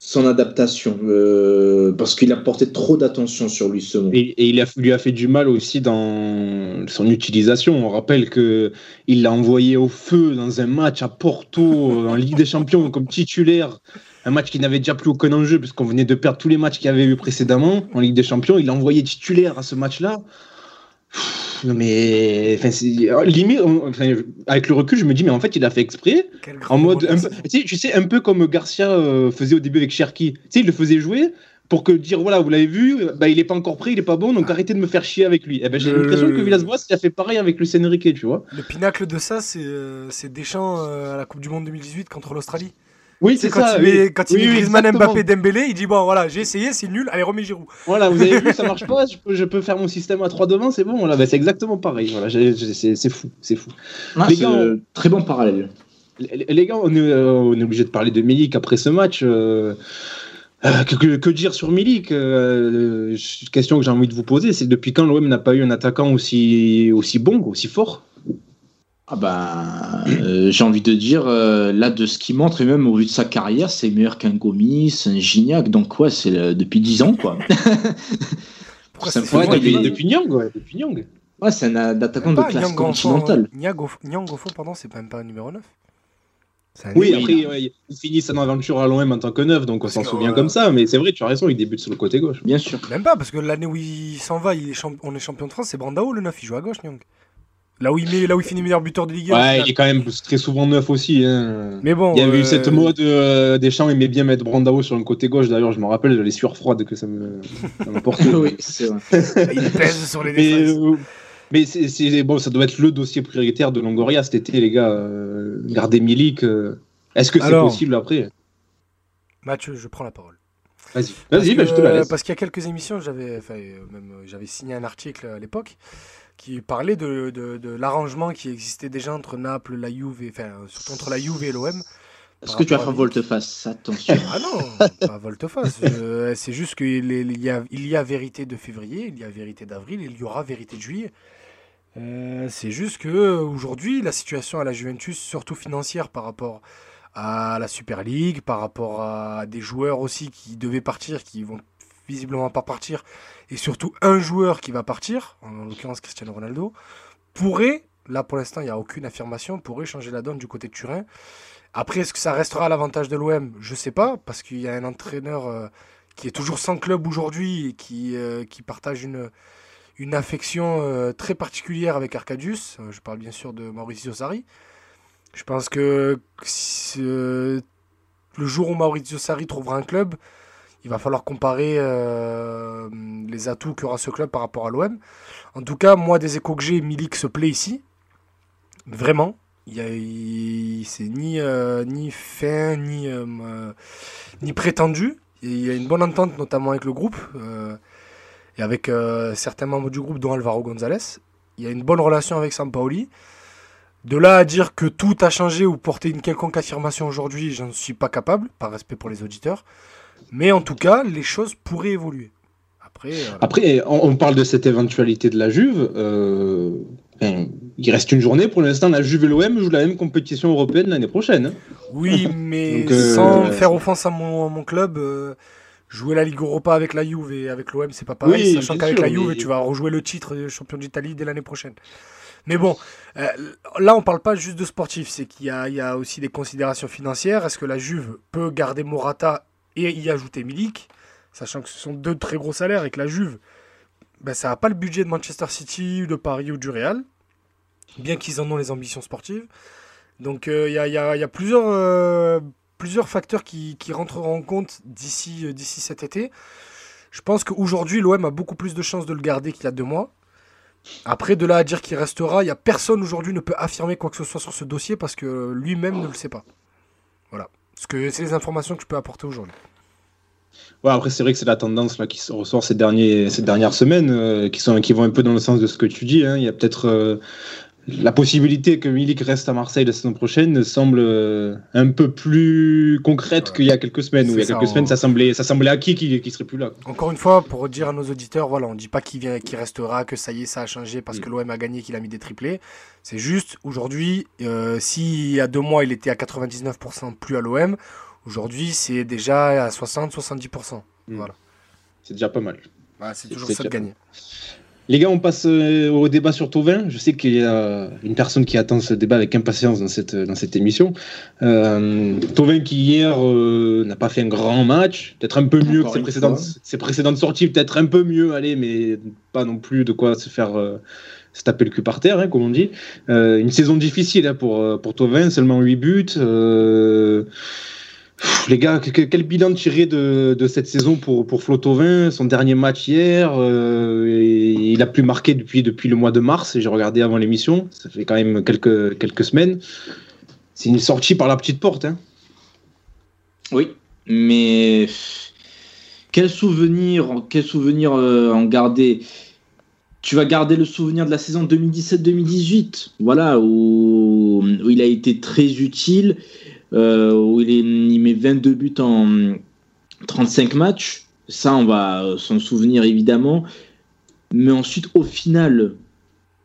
son adaptation, euh, parce qu'il a porté trop d'attention sur lui ce mot. Et, il lui a fait du mal aussi dans son utilisation. On rappelle que il l'a envoyé au feu dans un match à Porto [laughs] en Ligue des Champions comme titulaire. Un match qui n'avait déjà plus aucun enjeu puisqu'on venait de perdre tous les matchs qu'il avait eu précédemment en Ligue des Champions. Il l'a envoyé titulaire à ce match-là. Non mais enfin, c'est- limite, on- enfin, avec le recul, je me dis mais en fait il a fait exprès, Quel en mode un moment. peu, tu sais, tu sais un peu comme Garcia euh, faisait au début avec Cherki. Tu sais, il le faisait jouer pour que dire voilà vous l'avez vu, bah il est pas encore prêt, il est pas bon, donc arrêtez de me faire chier avec lui. Eh ben j'ai Le- l'impression que Villas-Boas il a fait pareil avec Luis Enrique, tu vois. Le pinacle de ça, c'est euh, c'est Deschamps euh, à la Coupe du Monde 2018 contre l'Australie. Oui C'est quand il met, quand il Oui, met Griezmann. Mbappé, Dembélé, il dit bon voilà, j'ai essayé, c'est nul, allez remets Giroud. Voilà, vous avez vu, ça [laughs] marche pas, je peux, je peux faire mon système à 3 devant, c'est bon. Voilà, bah, c'est exactement pareil. Voilà, c'est fou, c'est fou. Ah, Les gars, très bon parallèle. Les, les gars, on est, euh, on est obligé de parler de Milik après ce match. euh, euh, que, que- que dire sur Milik euh, Question que j'ai envie de vous poser, c'est depuis quand l'OM n'a pas eu un attaquant aussi, aussi bon, aussi fort? Ah bah, euh, j'ai envie de dire, euh, là, de ce qu'il montre, et même au vu de sa carrière, c'est meilleur qu'un Gomis, un Gignac. Donc, ouais, c'est euh, depuis 10 ans, quoi. [laughs] Pourquoi c'est Ouais, depuis, depuis Nyang, ouais, depuis Nyang. Ouais, c'est un euh, attaquant de classe Nyang continentale. Nyang au- Nyang au fond, pardon, c'est même pas un numéro 9. C'est un Oui, après, ouais, il finit son aventure à l'OM en tant que neuf, donc on s'en souvient ouais. comme ça. Mais c'est vrai, tu as raison, il débute sur le côté gauche. Bien sûr. Même pas, parce que l'année où il s'en va, il est champ- on est champion de France, c'est Brandao le 9, il joue à gauche, Nyang. Là où il, met, là où il finit meilleur buteur de Ligue 1. au Ouais, il est quand même très souvent neuf aussi. Hein. Mais bon. Il y avait eu euh, cette mode euh, des champs aimait bien mettre Brandao sur le côté gauche. D'ailleurs, je me rappelle, j'avais les sueurs froides que ça me ça m'apporte. [laughs] oui, c'est vrai. [laughs] Il pèse sur les mais défenses. euh, mais c'est, c'est- bon, ça doit être le dossier prioritaire de Longoria cet été, les gars. Euh, garder Milik. euh, Est-ce que c'est Alors. possible après? Mathieu, je prends la parole. Vas-y, Parce vas-y, bah, que- je te la laisse. Parce qu'il y a quelques émissions, j'avais, même, j'avais signé un article à l'époque qui parlait de, de- de l'arrangement qui existait déjà entre Naples, la Juve, enfin, surtout entre la Juve et l'OM. Est-ce que tu vas faire volte-face? Attention. Ah non, pas volte-face. [laughs] Euh, c'est juste qu'il y, a, il y a vérité de février, il y a vérité d'avril, il y aura vérité de juillet. Euh, c'est juste que aujourd'hui, la situation à la Juventus, surtout financière par rapport à la Super League, par rapport à des joueurs aussi qui devaient partir, qui vont visiblement pas partir, et surtout un joueur qui va partir, en l'occurrence Cristiano Ronaldo, pourrait, là pour l'instant il n'y a aucune affirmation, pourrait changer la donne du côté de Turin. Après, est-ce que ça restera à l'avantage de l'OM Je sais pas, parce qu'il y a un entraîneur euh, qui est toujours sans club aujourd'hui et qui, euh, qui partage une, une affection euh, très particulière avec Arcadius. Je parle bien sûr de Maurizio Sarri. Je pense que le jour où Maurizio Sarri trouvera un club, il va falloir comparer euh, les atouts qu'aura ce club par rapport à l'OM. En tout cas, moi, des échos que j'ai, Milik se plaît ici. Vraiment. Il c'est ni, euh, ni fin, ni, euh, prétendu. Il y a une bonne entente, notamment avec le groupe et avec certains membres du groupe, dont Alvaro González. Il y a une bonne relation avec Sampaoli. De là à dire que tout a changé ou porter une quelconque affirmation aujourd'hui, j'en suis pas capable, par respect pour les auditeurs. Mais en tout cas, les choses pourraient évoluer. Après, euh, Après, on, parle de cette éventualité de la Juve. euh, enfin, il reste une journée. Pour l'instant, la Juve et l'OM jouent la même compétition européenne l'année prochaine. hein. oui, [laughs] mais Donc, euh, sans faire offense à mon, à mon club, jouer la Ligue Europa avec la Juve et avec l'OM, c'est pas pareil, Oui, sachant qu'avec la Juve, mais- tu vas rejouer le titre de champion d'Italie dès l'année prochaine. Mais bon, euh, là, on parle pas juste de sportif, c'est qu'il y y a aussi des considérations financières. Est-ce que la Juve peut garder Morata et y ajouter Milik, sachant que ce sont deux très gros salaires et que la Juve, ben, ça n'a pas le budget de Manchester City, de Paris ou du Real, bien qu'ils en ont les ambitions sportives. Donc euh, il y, a, il y a- plusieurs, euh, facteurs qui, rentreront en compte d'ici euh, d'ici cet été. Je pense qu'aujourd'hui, l'OM a beaucoup plus de chances de le garder qu'il y a deux mois. Après, de là à dire qu'il restera, il n'y a personne aujourd'hui ne peut affirmer quoi que ce soit sur ce dossier parce que lui-même ne le sait pas. Voilà. C'est les informations que je peux apporter aujourd'hui. Ouais, après, c'est vrai que c'est la tendance là, qui se ressort ces, derniers, ces dernières semaines, euh, qui, sont, qui vont un peu dans le sens de ce que tu dis. hein. Il y a peut-être euh, la possibilité que Milik reste à Marseille la saison prochaine semble euh, un peu plus concrète Ouais. qu'il y a quelques semaines. Où il y a ça, quelques on- semaines, ça semblait, ça semblait acquis qu'il ne serait plus là. Encore une fois, pour dire à nos auditeurs, voilà, on ne dit pas qu'il qu'il restera, que ça y est, ça a changé parce Mm. que l'OM a gagné, qu'il a mis des triplés. C'est juste, aujourd'hui, s'il y a deux mois, il était à 99% plus à l'OM, aujourd'hui, c'est déjà à 60-70%. Mm. Voilà. C'est déjà pas mal. Voilà, c'est toujours ça de gagner. Les gars, on passe euh, au débat sur Tovin. Je sais qu'il y a une personne qui attend ce débat avec impatience dans cette, dans cette émission. Euh, Tovin qui hier euh, n'a pas fait un grand match, peut-être un peu mieux Encore que ses précédentes, fois. ses précédentes sorties, peut-être un peu mieux, allez, mais pas non plus de quoi se faire euh, se taper le cul par terre, hein, comme on dit. Une saison difficile hein, pour, pour Tovin, seulement 8 buts. Euh, les gars, quel bilan tiré de, de cette saison pour, pour Son dernier match hier, il a plus marqué depuis, le mois de mars, j'ai regardé avant l'émission, ça fait quand même quelques, semaines. C'est une sortie par la petite porte. Hein. Oui, mais quel souvenir, quel souvenir en garder? Tu vas garder le souvenir de la saison 2017-2018, voilà, où, il a été très utile, euh, où il, est, il, met 22 buts en 35 matchs. Ça, on va s'en souvenir évidemment. Mais ensuite, au final,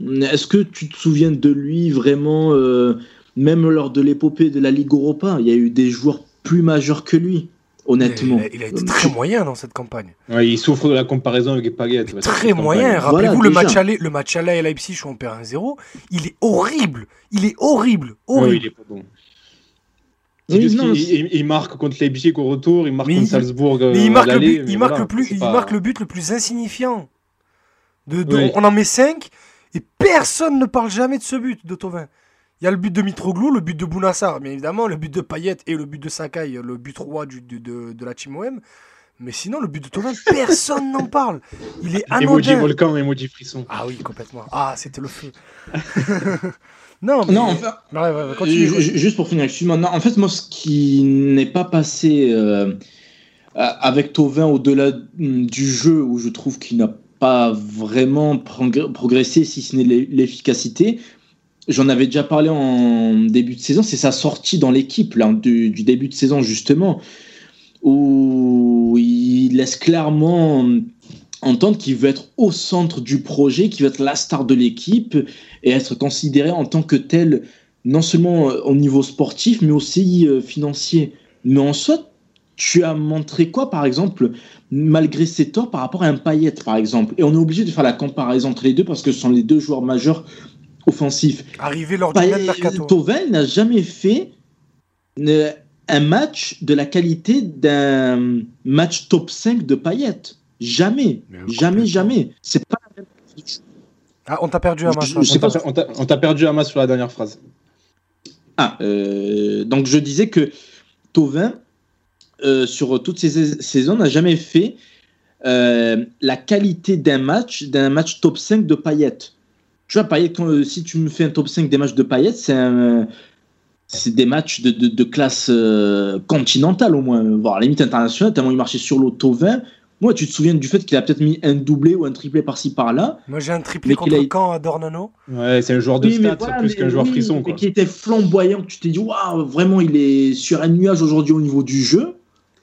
est-ce que tu te souviens de lui vraiment, euh, même lors de l'épopée de la Ligue Europa? Il y a eu des joueurs plus majeurs que lui honnêtement. Il a, été très moyen dans cette campagne. il souffre de la comparaison avec Payet. Très moyen. Rappelez-vous le match aller, le match aller à Leipzig où on perd 1-0. Il est horrible. Il est horrible. horrible. il est pas bon. Il, marque contre Leipzig au retour, il marque contre Salzbourg. Mais il marque, le, but, il, marque le, plus, il marque le but le plus insignifiant. De, On en met 5 et personne ne parle jamais de ce but de Tovin. Il y a le but de Mitroglou, le but de Bounassar, bien évidemment, le but de Payet et le but de Sakai, le but roi du, de, de, la Team OM. Mais sinon, le but de Tovin, [laughs] personne n'en parle. Il est anodin. Emoji volcan, emoji frisson. Ah oui, complètement. Ah, c'était le feu. [laughs] non, mais... non, enfin, juste pour finir, excuse-moi. en fait, moi, ce qui n'est pas passé euh, avec Tovin au-delà mm, du jeu, où je trouve qu'il n'a pas vraiment progressé, si ce n'est l'efficacité, J'en avais déjà parlé en début de saison, c'est sa sortie dans l'équipe du, du, début de saison justement, où il laisse clairement entendre qu'il veut être au centre du projet, qu'il veut être la star de l'équipe et être considéré en tant que tel, non seulement au niveau sportif, mais aussi euh, financier. Mais en soi, tu as montré quoi, par exemple, malgré ses torts par rapport à un paillette, par exemple? Et on est obligé de faire la comparaison entre les deux parce que ce sont les deux joueurs majeurs offensif. Arrivé lors du même mercato. Tovel n'a jamais fait euh, un match de la qualité d'un match top 5 de Payet. Jamais. Jamais, jamais. C'est pas la même ah, on t'a perdu Hamas. on t'a perdu Hamas sur la dernière phrase. Ah, euh, donc je disais que Tovin, euh, sur toutes ces saisons, n'a jamais fait la qualité d'un match, d'un match top 5 de Payet. Tu vois, Payet, euh, si tu me fais un top 5 des matchs de Payet, c'est c'est des matchs de, de, classe euh, continentale au moins, voire à la limite internationale, tellement il marchait sur l'auto 20. Moi, tu te souviens du fait qu'il a peut-être mis un doublé ou un triplé par-ci par-là. Moi, j'ai un triplé contre a... Caen à Dornano. Ouais, c'est un joueur de stats plus qu'un joueur frisson. Quoi. Et qui était flamboyant, tu t'es dit, waouh, vraiment, il est sur un nuage aujourd'hui au niveau du jeu.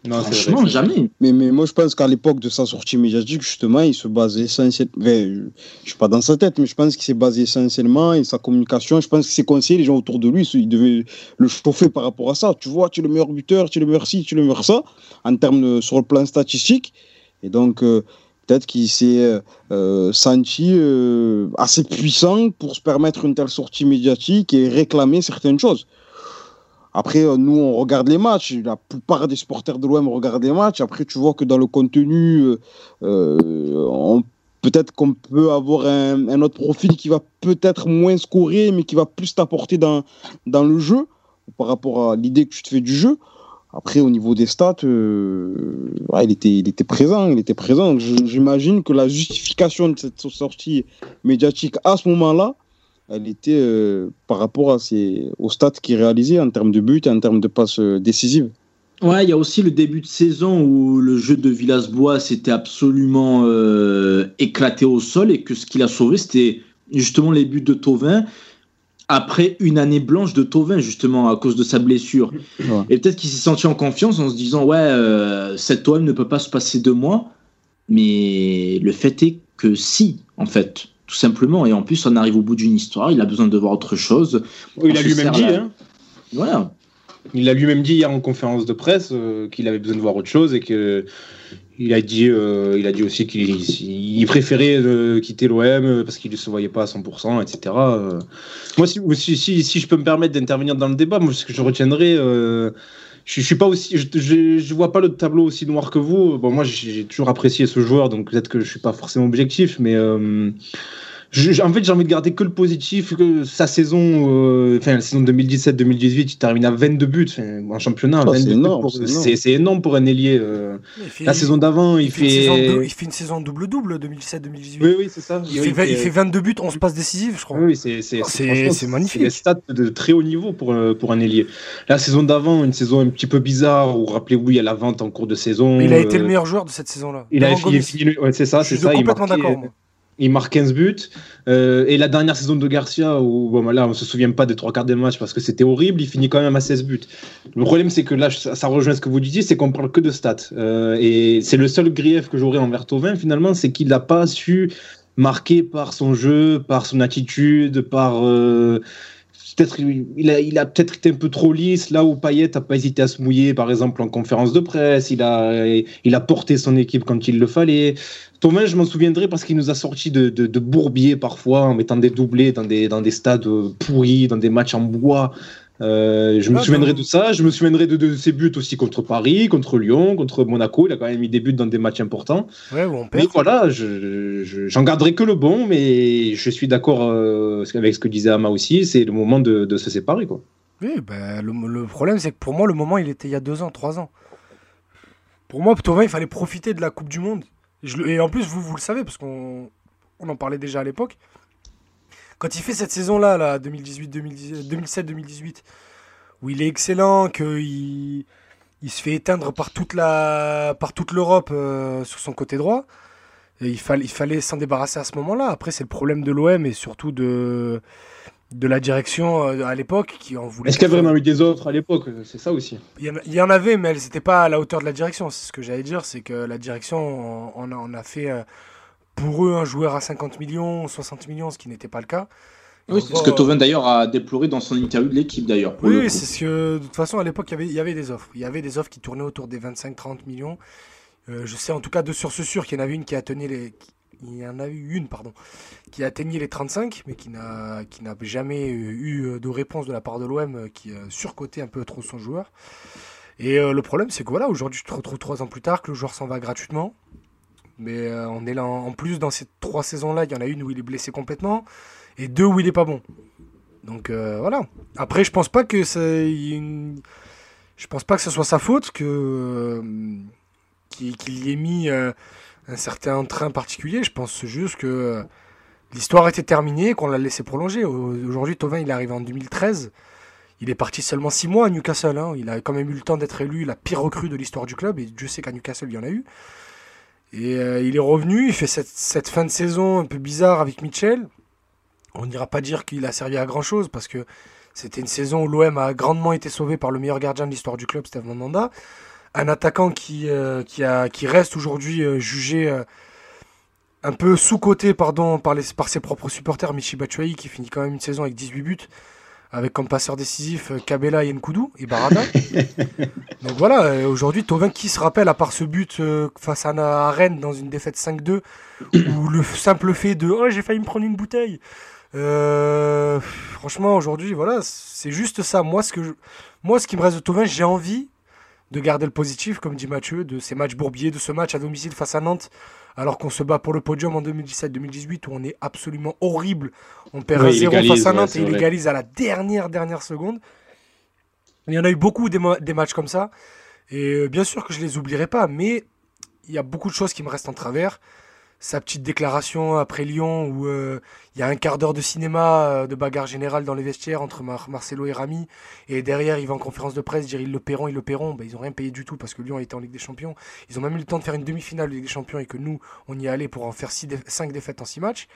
Non, Franchement, jamais. Mais, mais moi, je pense qu'à l'époque de sa sortie médiatique, justement, il se basait essentiellement. je suis pas dans sa tête, mais je pense qu'il s'est basé essentiellement et sa communication. Je pense que ses conseillers, les gens autour de lui, ils devaient le chauffer par rapport à ça. Tu vois, tu es le meilleur buteur, tu es le meilleur ci, tu es le meilleur ça, en termes sur le plan statistique. Et donc, euh, peut-être qu'il s'est euh, senti euh, assez puissant pour se permettre une telle sortie médiatique et réclamer certaines choses. Après, nous, on regarde les matchs. La plupart des supporters de l'OM regardent les matchs. Après, tu vois que dans le contenu, peut-être qu'on peut avoir un, autre profil qui va peut-être moins scorer, mais qui va plus t'apporter dans, dans le jeu par rapport à l'idée que tu te fais du jeu. Après, au niveau des stats, il, était, il était présent. Il était présent. J'imagine que la justification de cette sortie médiatique à ce moment-là, elle était euh, par rapport à ses, aux stats qu'il réalisait en termes de buts et en termes de passes euh, décisives. Ouais, il y a aussi le début de saison où le jeu de Villas-Boas s'était absolument euh, éclaté au sol et que ce qu'il a sauvé, c'était justement les buts de Tovin après une année blanche de Tovin, justement, à cause de sa blessure. Et peut-être qu'il s'est senti en confiance en se disant Ouais, cet OM ne peut pas se passer de moi. Mais le fait est que si, en fait tout simplement. Et en plus, on arrive au bout d'une histoire, il a besoin de voir autre chose. il a lui-même dit. Hein. Voilà. Il a lui-même dit hier en conférence de presse euh, qu'il avait besoin de voir autre chose et que il a dit, euh, il a dit aussi qu'il préférait euh, quitter l'OM parce qu'il ne se voyait pas à 100%, etc. moi, si, si, je peux me permettre d'intervenir dans le débat, moi, ce que je retiendrai, je, je, suis pas aussi, je, vois pas le tableau aussi noir que vous. Bon, moi, j'ai toujours apprécié ce joueur, donc peut-être que je suis pas forcément objectif, mais Je- en fait, j'ai envie de garder que le positif. Que sa saison, euh, enfin la saison 2017-2018, il termine à 22 buts en championnat. Ah, 22 c'est énorme, pour- c'est énorme. c'est c'est énorme pour un ailier. euh. La saison d'avant, il, il fait il fait une saison double-double 2017-2018. Oui, oui, c'est ça. Il, fait, vingt- il fait 22 buts, 11 passes décisives, je crois. Oui, oui, c'est c'est- Oh, c'est- c'est magnifique. des stats de très haut niveau pour, euh, pour un ailier. La saison d'avant, une saison un petit peu bizarre où, rappelez-vous, il y a la vente en cours de saison. Mais il a été euh, le meilleur joueur de cette saison-là. Il a fini, fini- ouais, c'est ça, Je c'est suis ça. Il complètement d'accord. Il marque 15 buts. Euh, et la dernière saison de Garcia, où bon, là, on se souvient pas des trois quarts des matchs parce que c'était horrible, il finit quand même à 16 buts. Le problème, c'est que là, ça, ça rejoint ce que vous disiez, c'est qu'on parle que de stats. Euh, et c'est le seul grief que j'aurais envers Tovin, finalement, c'est qu'il n'a pas su marquer par son jeu, par son attitude, par. euh, Peut-être il a, il a peut-être été un peu trop lisse là où Payet n'a pas hésité à se mouiller par exemple en conférence de presse il a il a porté son équipe quand il le fallait Thomas, je m'en souviendrai parce qu'il nous a sorti de, de, de bourbiers parfois en mettant des doublés dans des, dans des stades euh, pourris, dans des matchs en bois. Euh, je me Ah, souviendrai de ça. Je me souviendrai de, de ses buts aussi contre Paris, contre Lyon, contre Monaco. Il a quand même mis des buts dans des matchs importants. Ouais, Mais voilà, je, je- j'en garderai que le bon, mais je suis d'accord euh, avec ce que disait Ama aussi. C'est le moment de, de se séparer. Quoi. Oui, ben, le, le problème, c'est que pour moi, le moment, il était il y a deux ans, trois ans. Pour moi, Tovin, il fallait profiter de la Coupe du Monde. Et en plus, vous, vous le savez, parce qu'on on en parlait déjà à l'époque. Quand il fait cette saison-là, là, 2018, 2017-2018, où il est excellent, qu'il il se fait éteindre par toute l'Europe euh, sur son côté droit, il, il fallait s'en débarrasser à ce moment-là. Après, c'est le problème de l'OM et surtout de, de la direction euh, à l'époque qui en voulait. Est-ce qu'il y a vraiment eu des offres à l'époque? C'est ça aussi. Il y, en, il y en avait, mais elles n'étaient pas à la hauteur de la direction. C'est ce que j'allais dire, c'est que la direction on, on a, a fait euh, pour eux un joueur à 50 millions, 60 millions, ce qui n'était pas le cas. Oui, c'est ce que Tovin d'ailleurs a déploré dans son interview de l'équipe d'ailleurs. Oui, c'est ce que de toute façon à l'époque il y avait, il y avait des offres. Il y avait des offres qui tournaient autour des 25-30 millions. Euh, je sais en tout cas de sur ce sûr qu'il y en avait une qui atteignait les, qui- il y en a eu une pardon, qui atteignait les 35, mais qui n'a qui n'a jamais eu de réponse de la part de l'OM qui a surcoté un peu trop son joueur. Et euh, le problème c'est que voilà aujourd'hui tu te retrouves trois ans plus tard que le joueur s'en va gratuitement. Mais euh, on est là en, plus dans ces trois saisons là, il y en a une où il est blessé complètement et deux où il est pas bon. Donc euh, voilà. Après, je pense pas que c'est je pense pas que ce soit sa faute que qu'il y ait mis un certain train particulier. Je pense juste que euh, l'histoire était terminée, qu'on l'a laissé prolonger. Au- Aujourd'hui, Tovin, il est arrivé en 2013. Il est parti seulement six mois à Newcastle. hein. Il a quand même eu le temps d'être élu la pire recrue de l'histoire du club. Et Dieu sait qu'à Newcastle, il y en a eu. Et euh, il est revenu. Il fait cette, cette fin de saison un peu bizarre avec Mitchell. On n'ira pas dire qu'il a servi à grand chose parce que c'était une saison où l'OM a grandement été sauvé par le meilleur gardien de l'histoire du club, Steve Mandanda. Un attaquant qui, euh, qui, a, qui reste aujourd'hui euh, jugé euh, un peu sous-coté pardon, par, les, par ses propres supporters, Michi Batshuayi, qui finit quand même une saison avec 18 buts, avec comme passeur décisif Kabela et Nkoudou et Barada. [laughs] Donc voilà, aujourd'hui, Tovin qui se rappelle, à part ce but euh, face à, à Rennes dans une défaite 5-2, ou le simple fait de « Oh, j'ai failli me prendre une bouteille », euh, franchement, aujourd'hui, voilà, c'est juste ça. Moi, ce que je- moi, ce qui me reste de Tovin, j'ai envie de garder le positif, comme dit Mathieu, de ces matchs bourbiers, de ce match à domicile face à Nantes, alors qu'on se bat pour le podium en 2017-2018, où on est absolument horrible. On perd Oui, un il 0 égalise, face à Nantes et il égalise à la dernière, dernière seconde. Il y en a eu beaucoup des, des matchs comme ça. Et euh, bien sûr que je les oublierai pas, mais il y a beaucoup de choses qui me restent en travers. Sa petite déclaration après Lyon où euh, il y a un quart d'heure de cinéma, euh, de bagarre générale dans les vestiaires entre Mar- Marcelo et Rami. Et derrière, il va en conférence de presse dire ils le paieront, ils le paieront. Ben, ils n'ont rien payé du tout parce que Lyon était en Ligue des Champions. Ils ont même eu le temps de faire une demi-finale de Ligue des Champions et que nous, on y allé pour en faire 5 défaites en 6 matchs.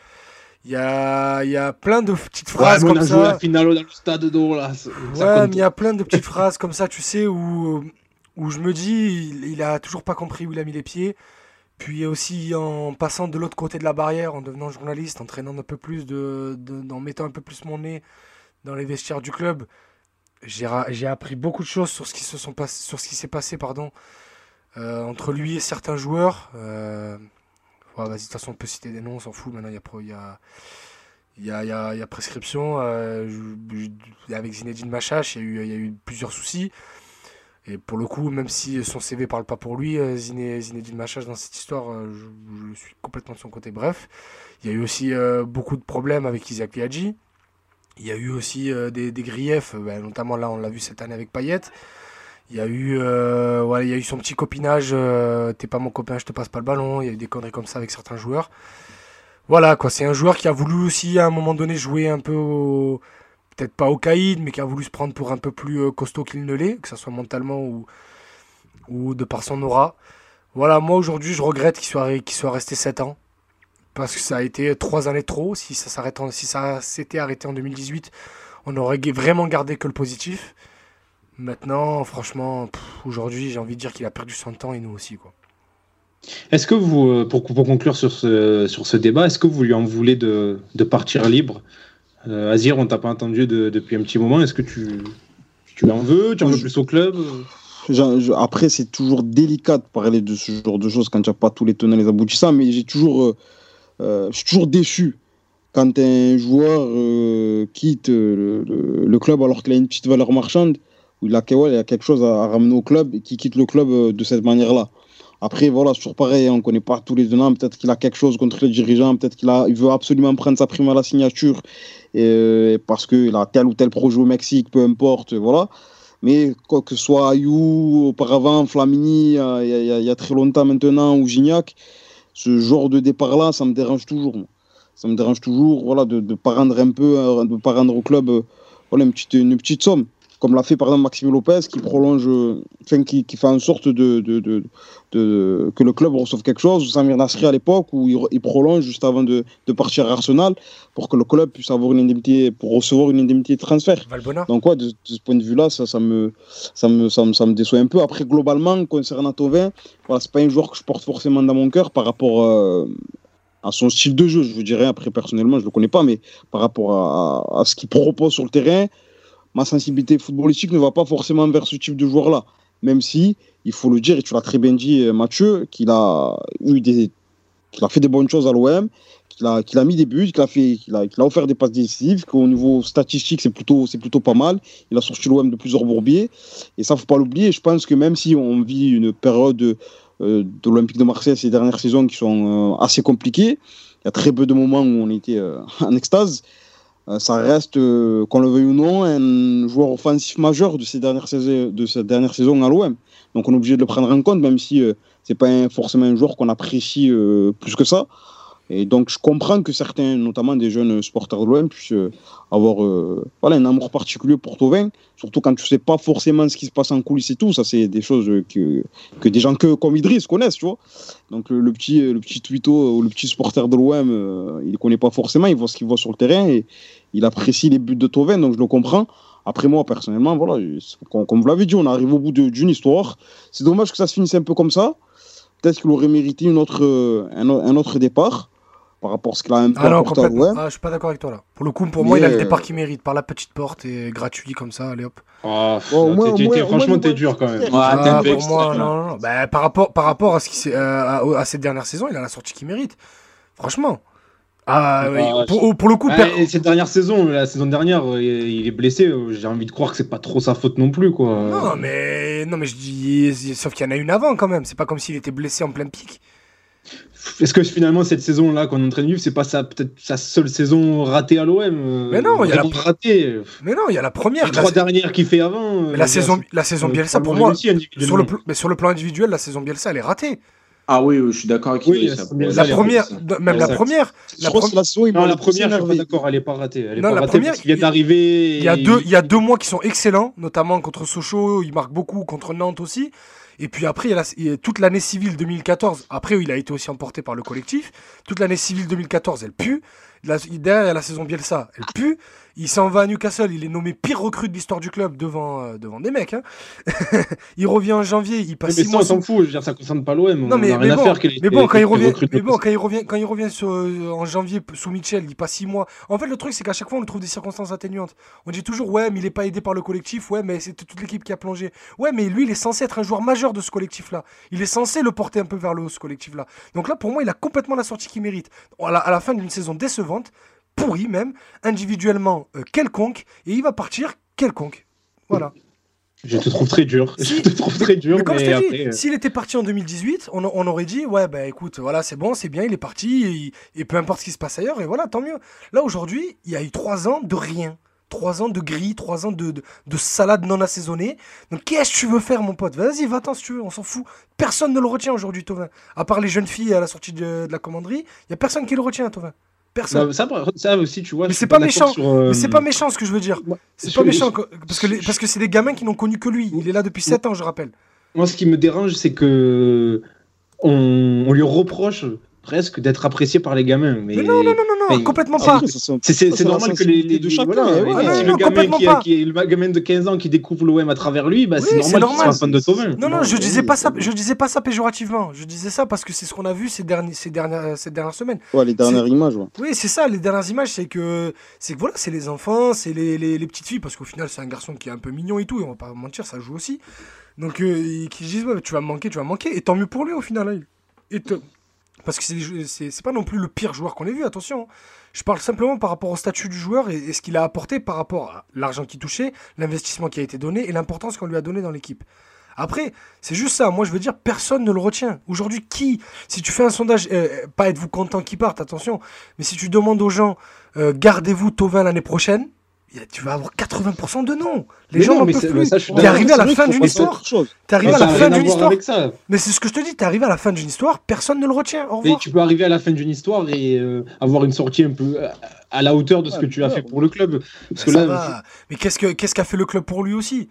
Il y a, y a plein de petites phrases Ouais, mais on comme a joué ça. la finale dans le stade d'eau là. ça- Ouais, mais il y a plein de petites phrases comme ça, tu sais, où, où je me dis, il, il a toujours pas compris où il a mis les pieds. Puis aussi en passant de l'autre côté de la barrière, en devenant journaliste, en traînant un peu plus, de, en mettant un peu plus mon nez dans les vestiaires du club, j'ai appris beaucoup de choses sur ce qui s'est passé, pardon, euh, entre lui et certains joueurs. Euh, de toute façon, on peut citer des noms, on s'en fout. Maintenant, il y a, prescription. avec Zinedine Machache, il y a eu plusieurs soucis. Et pour le coup, même si son CV parle pas pour lui, euh, Ziné, Zinedine Machage dans cette histoire, euh, je, suis complètement de son côté. Bref, il y a eu aussi euh, beaucoup de problèmes avec Isaac Liadji. Il y a eu aussi des, griefs, ben, notamment là, on l'a vu cette année avec Payet. Il y a eu, il y a eu son petit copinage. T'es pas mon copain, je te passe pas le ballon. Il y a eu des conneries comme ça avec certains joueurs. Voilà, quoi. C'est un joueur qui a voulu aussi, à un moment donné, jouer un peu au. Peut-être pas au caïd, mais qui a voulu se prendre pour un peu plus euh, costaud qu'il ne l'est, que ce soit mentalement ou, ou de par son aura. Voilà, moi aujourd'hui, je regrette qu'il soit, soit resté 7 ans. Parce que ça a été 3 années trop. Si ça s'arrête si s'était arrêté en 2018, on aurait vraiment gardé que le positif. Maintenant, franchement, aujourd'hui, j'ai envie de dire qu'il a perdu son temps et nous aussi. Quoi. Est-ce que vous, euh, pour, pour conclure sur ce, sur ce débat, est-ce que vous lui en voulez de, de partir libre? Euh, Azir, on t'a pas entendu de- depuis un petit moment. Est-ce que tu, tu en veux? Tu en veux plus au club? Après, c'est toujours délicat de parler de ce genre de choses quand n'y a pas tous les tenants et les aboutissants, mais j'ai toujours, euh, euh, je suis toujours déçu quand un joueur euh, quitte le, le- le club alors qu'il a une petite valeur marchande, où il a, il a quelque chose à, à ramener au club et qui quitte le club de cette manière-là. Après, voilà, c'est toujours pareil, on ne connaît pas tous les tenants. Peut-être qu'il a quelque chose contre les dirigeants, peut-être qu'il veut absolument prendre sa prime à la signature et, parce qu'il a tel ou tel projet au Mexique, peu importe, voilà. Mais quoi que ce soit Ayou, auparavant, Flamini, euh, il y, a- très longtemps maintenant, ou Gignac, ce genre de départ-là, ça me dérange toujours. Ça me dérange toujours voilà, de ne pas rendre un peu, euh, de pas rendre au club euh, voilà, une, une petite somme. Comme l'a fait par exemple Maxime Lopez, qui prolonge, enfin, qui, qui fait en sorte de, de, de, de- que le club reçoive quelque chose, ou Samir Nasri à l'époque, où il, il prolonge juste avant de, partir à Arsenal, pour que le club puisse avoir une indemnité, pour recevoir une indemnité de transfert. Valbona Donc, ouais, de, de ce point de vue-là, ça, ça, me, ça, me, ça, me, ça me déçoit un peu. Après, globalement, concernant Tovin, voilà, c'est pas un joueur que je porte forcément dans mon cœur par rapport euh, à son style de jeu. Je vous dirais, après, personnellement, je le connais pas, mais par rapport à, à ce qu'il propose sur le terrain, ma sensibilité footballistique ne va pas forcément vers ce type de joueur-là. Même si, il faut le dire, et tu l'as très bien dit, euh, Mathieu, qu'il a eu des, qu'il a fait des bonnes choses à l'OM, qu'il a, qu'il a mis des buts, qu'il a, fait, qu'il a, offert des passes décisives, qu'au niveau statistique, c'est plutôt, c'est plutôt pas mal. Il a sorti l'OM de plusieurs bourbiers. Et ça, faut pas l'oublier. Je pense que même si on vit une période euh, de l'Olympique de Marseille ces dernières saisons qui sont euh, assez compliquées, il y a très peu de moments où on était en extase. Euh, ça reste, euh, qu'on le veuille ou non, un joueur offensif majeur de ces dernières saisons, de cette dernière saison à l'OM. Donc on est obligé de le prendre en compte, même si euh, c'est pas un- forcément un joueur qu'on apprécie euh, plus que ça. Et donc je comprends que certains, notamment des jeunes supporters de l'OM, puissent euh, avoir euh, voilà, un amour particulier pour Tovin, surtout quand tu sais pas forcément ce qui se passe en coulisses et tout. Ça, c'est des choses que, que des gens que, comme Idriss connaissent, tu vois. Donc le, petit, le petit ou le petit supporter de l'OM, euh, il ne connaît pas forcément, il voit ce qu'il voit sur le terrain et il apprécie les buts de Tovin, donc je le comprends. Après moi, personnellement, voilà, comme, vous l'avez dit, on arrive au bout d'une histoire. C'est dommage que ça se finisse un peu comme ça. Peut-être qu'il aurait mérité une autre, un autre départ par rapport à ce qu'il a un peu Ah non, apporté à l'OM. Ah, je suis pas d'accord avec toi là. Pour le coup, pour moi, il a le euh, départ qu'il mérite par la petite porte et gratuit comme ça. Allez hop. Oh, t'es- t'es- au Franchement, t'es dur quand même. Ouais, Ah, pour moi, non. Bah, par rapport, par rapport à ce qui euh, à, à cette dernière saison, il a la sortie qu'il mérite. Franchement. Ah, oui, Bah, pour, pour le coup, Ah, per- et cette dernière saison, la saison dernière, euh, il est blessé. euh, J'ai envie de croire que c'est pas trop sa faute non plus, quoi. non, mais non, mais je dis, sauf qu'il y en a une avant quand même. C'est pas comme s'il était blessé en pleine pique. Est-ce que finalement cette saison-là qu'on est en train de vivre, c'est pas sa peut-être sa seule saison ratée à l'OM euh, Mais non, il y a la- vraiment ratée. Mais non, il y a la première. Les la- trois dernières qu'il fait avant. mais euh, la saison, la saison c'est Bielsa, pour moi, sur le, pl- mais sur le plan individuel, la saison Bielsa, elle est ratée. Ah oui, oui, je suis d'accord avec Oui, Idriss, la- première, même la première, Je la crois pre- que c'est la saison, il Non, m'a la plus première, je suis pas d'accord, elle est pas ratée. Elle est Non, pas la ratée première, parce qu'il est il- arrivé. Il y, a deux, il y a deux mois qui sont excellents, notamment contre Sochaux, il marque beaucoup, contre Nantes aussi. Et puis après, il y a la- il y a toute l'année civile 2014. Après, il a été aussi emporté par le collectif. Toute l'année civile 2014, elle pue. La- derrière, il y a la saison Bielsa, elle pue. Il s'en va à Newcastle, il est nommé pire recrue de l'histoire du club devant, euh, devant des mecs. hein. [laughs] il revient en janvier, il Mais passe six ça, mois on s'en fout. Je veux dire, ça concerne pas l'OM. Non on mais, a mais rien à bon, faire mais quand il revient, mais bon quand il revient, quand il revient sur, euh, en janvier sous Mitchell, il passe six mois. En fait, le truc c'est qu'à chaque fois on le trouve des circonstances atténuantes. On dit toujours ouais, mais il est pas aidé par le collectif. Ouais, mais c'est toute l'équipe qui a plongé. Ouais, mais lui il est censé être un joueur majeur de ce collectif-là. Il est censé le porter un peu vers le haut ce collectif-là. Donc là, pour moi, il a complètement la sortie qu'il mérite. À la, à la fin d'une saison décevante, pourrie même, individuellement euh, quelconque, et il va partir quelconque. Voilà. Je te trouve très dur. Si. Je te trouve très dur. Mais comme je t'ai dit, après, euh, s'il était parti en 2018, on, on aurait dit ouais bah écoute, voilà c'est bon, c'est bien, il est parti et, et peu importe ce qui se passe ailleurs et voilà tant mieux. Là aujourd'hui, il y a eu trois ans de rien, trois ans de gris, trois ans de, de, de salade non assaisonnée. Donc qu'est-ce que tu veux faire mon pote? Vas-y, va-t'en si tu veux, on s'en fout. Personne ne le retient aujourd'hui, Tovin. À part les jeunes filles à la sortie de, de la commanderie, il y a personne qui le retient, Tovin. Personne. ça, ça, aussi, tu vois. Mais c'est pas méchant. sur, euh, Mais c'est pas méchant ce que je veux dire. C'est pas méchant parce que les- parce que c'est des gamins qui n'ont connu que lui. Il est là depuis 7 ans, je rappelle. Moi, ce qui me dérange, c'est que on, on lui reproche presque d'être apprécié par les gamins. Mais, Mais non, non, non, non, non, mais- complètement c'est- pas. C'est- normal que les, les- de chacun, voilà, et oui. Ah si non, le gamin qui, est le gamin de 15 ans qui découvre l'OM à travers lui, bah, Oui, c'est normal c'est qu'il normal. soit fan de Tovin. Non, non, Non, je oui, disais pas ça, je disais pas ça péjorativement. Je disais ça parce que c'est ce qu'on a vu ces dernières, ces dernières, ces dernières semaines. Ouais, les dernières images, ouais. Oui, c'est ça, les dernières images, c'est que, c'est que voilà, c'est les enfants, c'est les, les, les petites filles, parce qu'au final, c'est un garçon qui est un peu mignon et tout, et on va pas mentir, ça joue aussi. Donc, euh, qui disent, ouais, tu vas me manquer, tu vas me manquer, et tant mieux pour lui au final. hein. Et Parce que c'est pas non plus le pire joueur qu'on ait vu, attention. hein. Je parle simplement par rapport au statut du joueur et, ce qu'il a apporté par rapport à l'argent qu'il touchait, l'investissement qui a été donné et l'importance qu'on lui a donné dans l'équipe. Après, c'est juste ça. Moi, je veux dire, personne ne le retient. Aujourd'hui, qui Si tu fais un sondage, euh, euh, pas êtes-vous content qu'il parte, attention, mais si tu demandes aux gens, euh, gardez-vous Tovin l'année prochaine, tu vas avoir 80% de non. Les Mais gens n'en peuvent plus. T'es arrivé à la fin d'une histoire. T'es arrivé Mais à la fin d'une histoire. Mais c'est ce que je te dis, t'es arrivé à la fin d'une histoire, personne ne le retient. Au revoir. tu peux arriver à la fin d'une histoire et euh, avoir une sortie un peu euh, à la hauteur de ce que tu as fait pour le club. Parce que Ça là, va. Mais qu'est-ce que qu'est-ce qu'a fait le club pour lui aussi?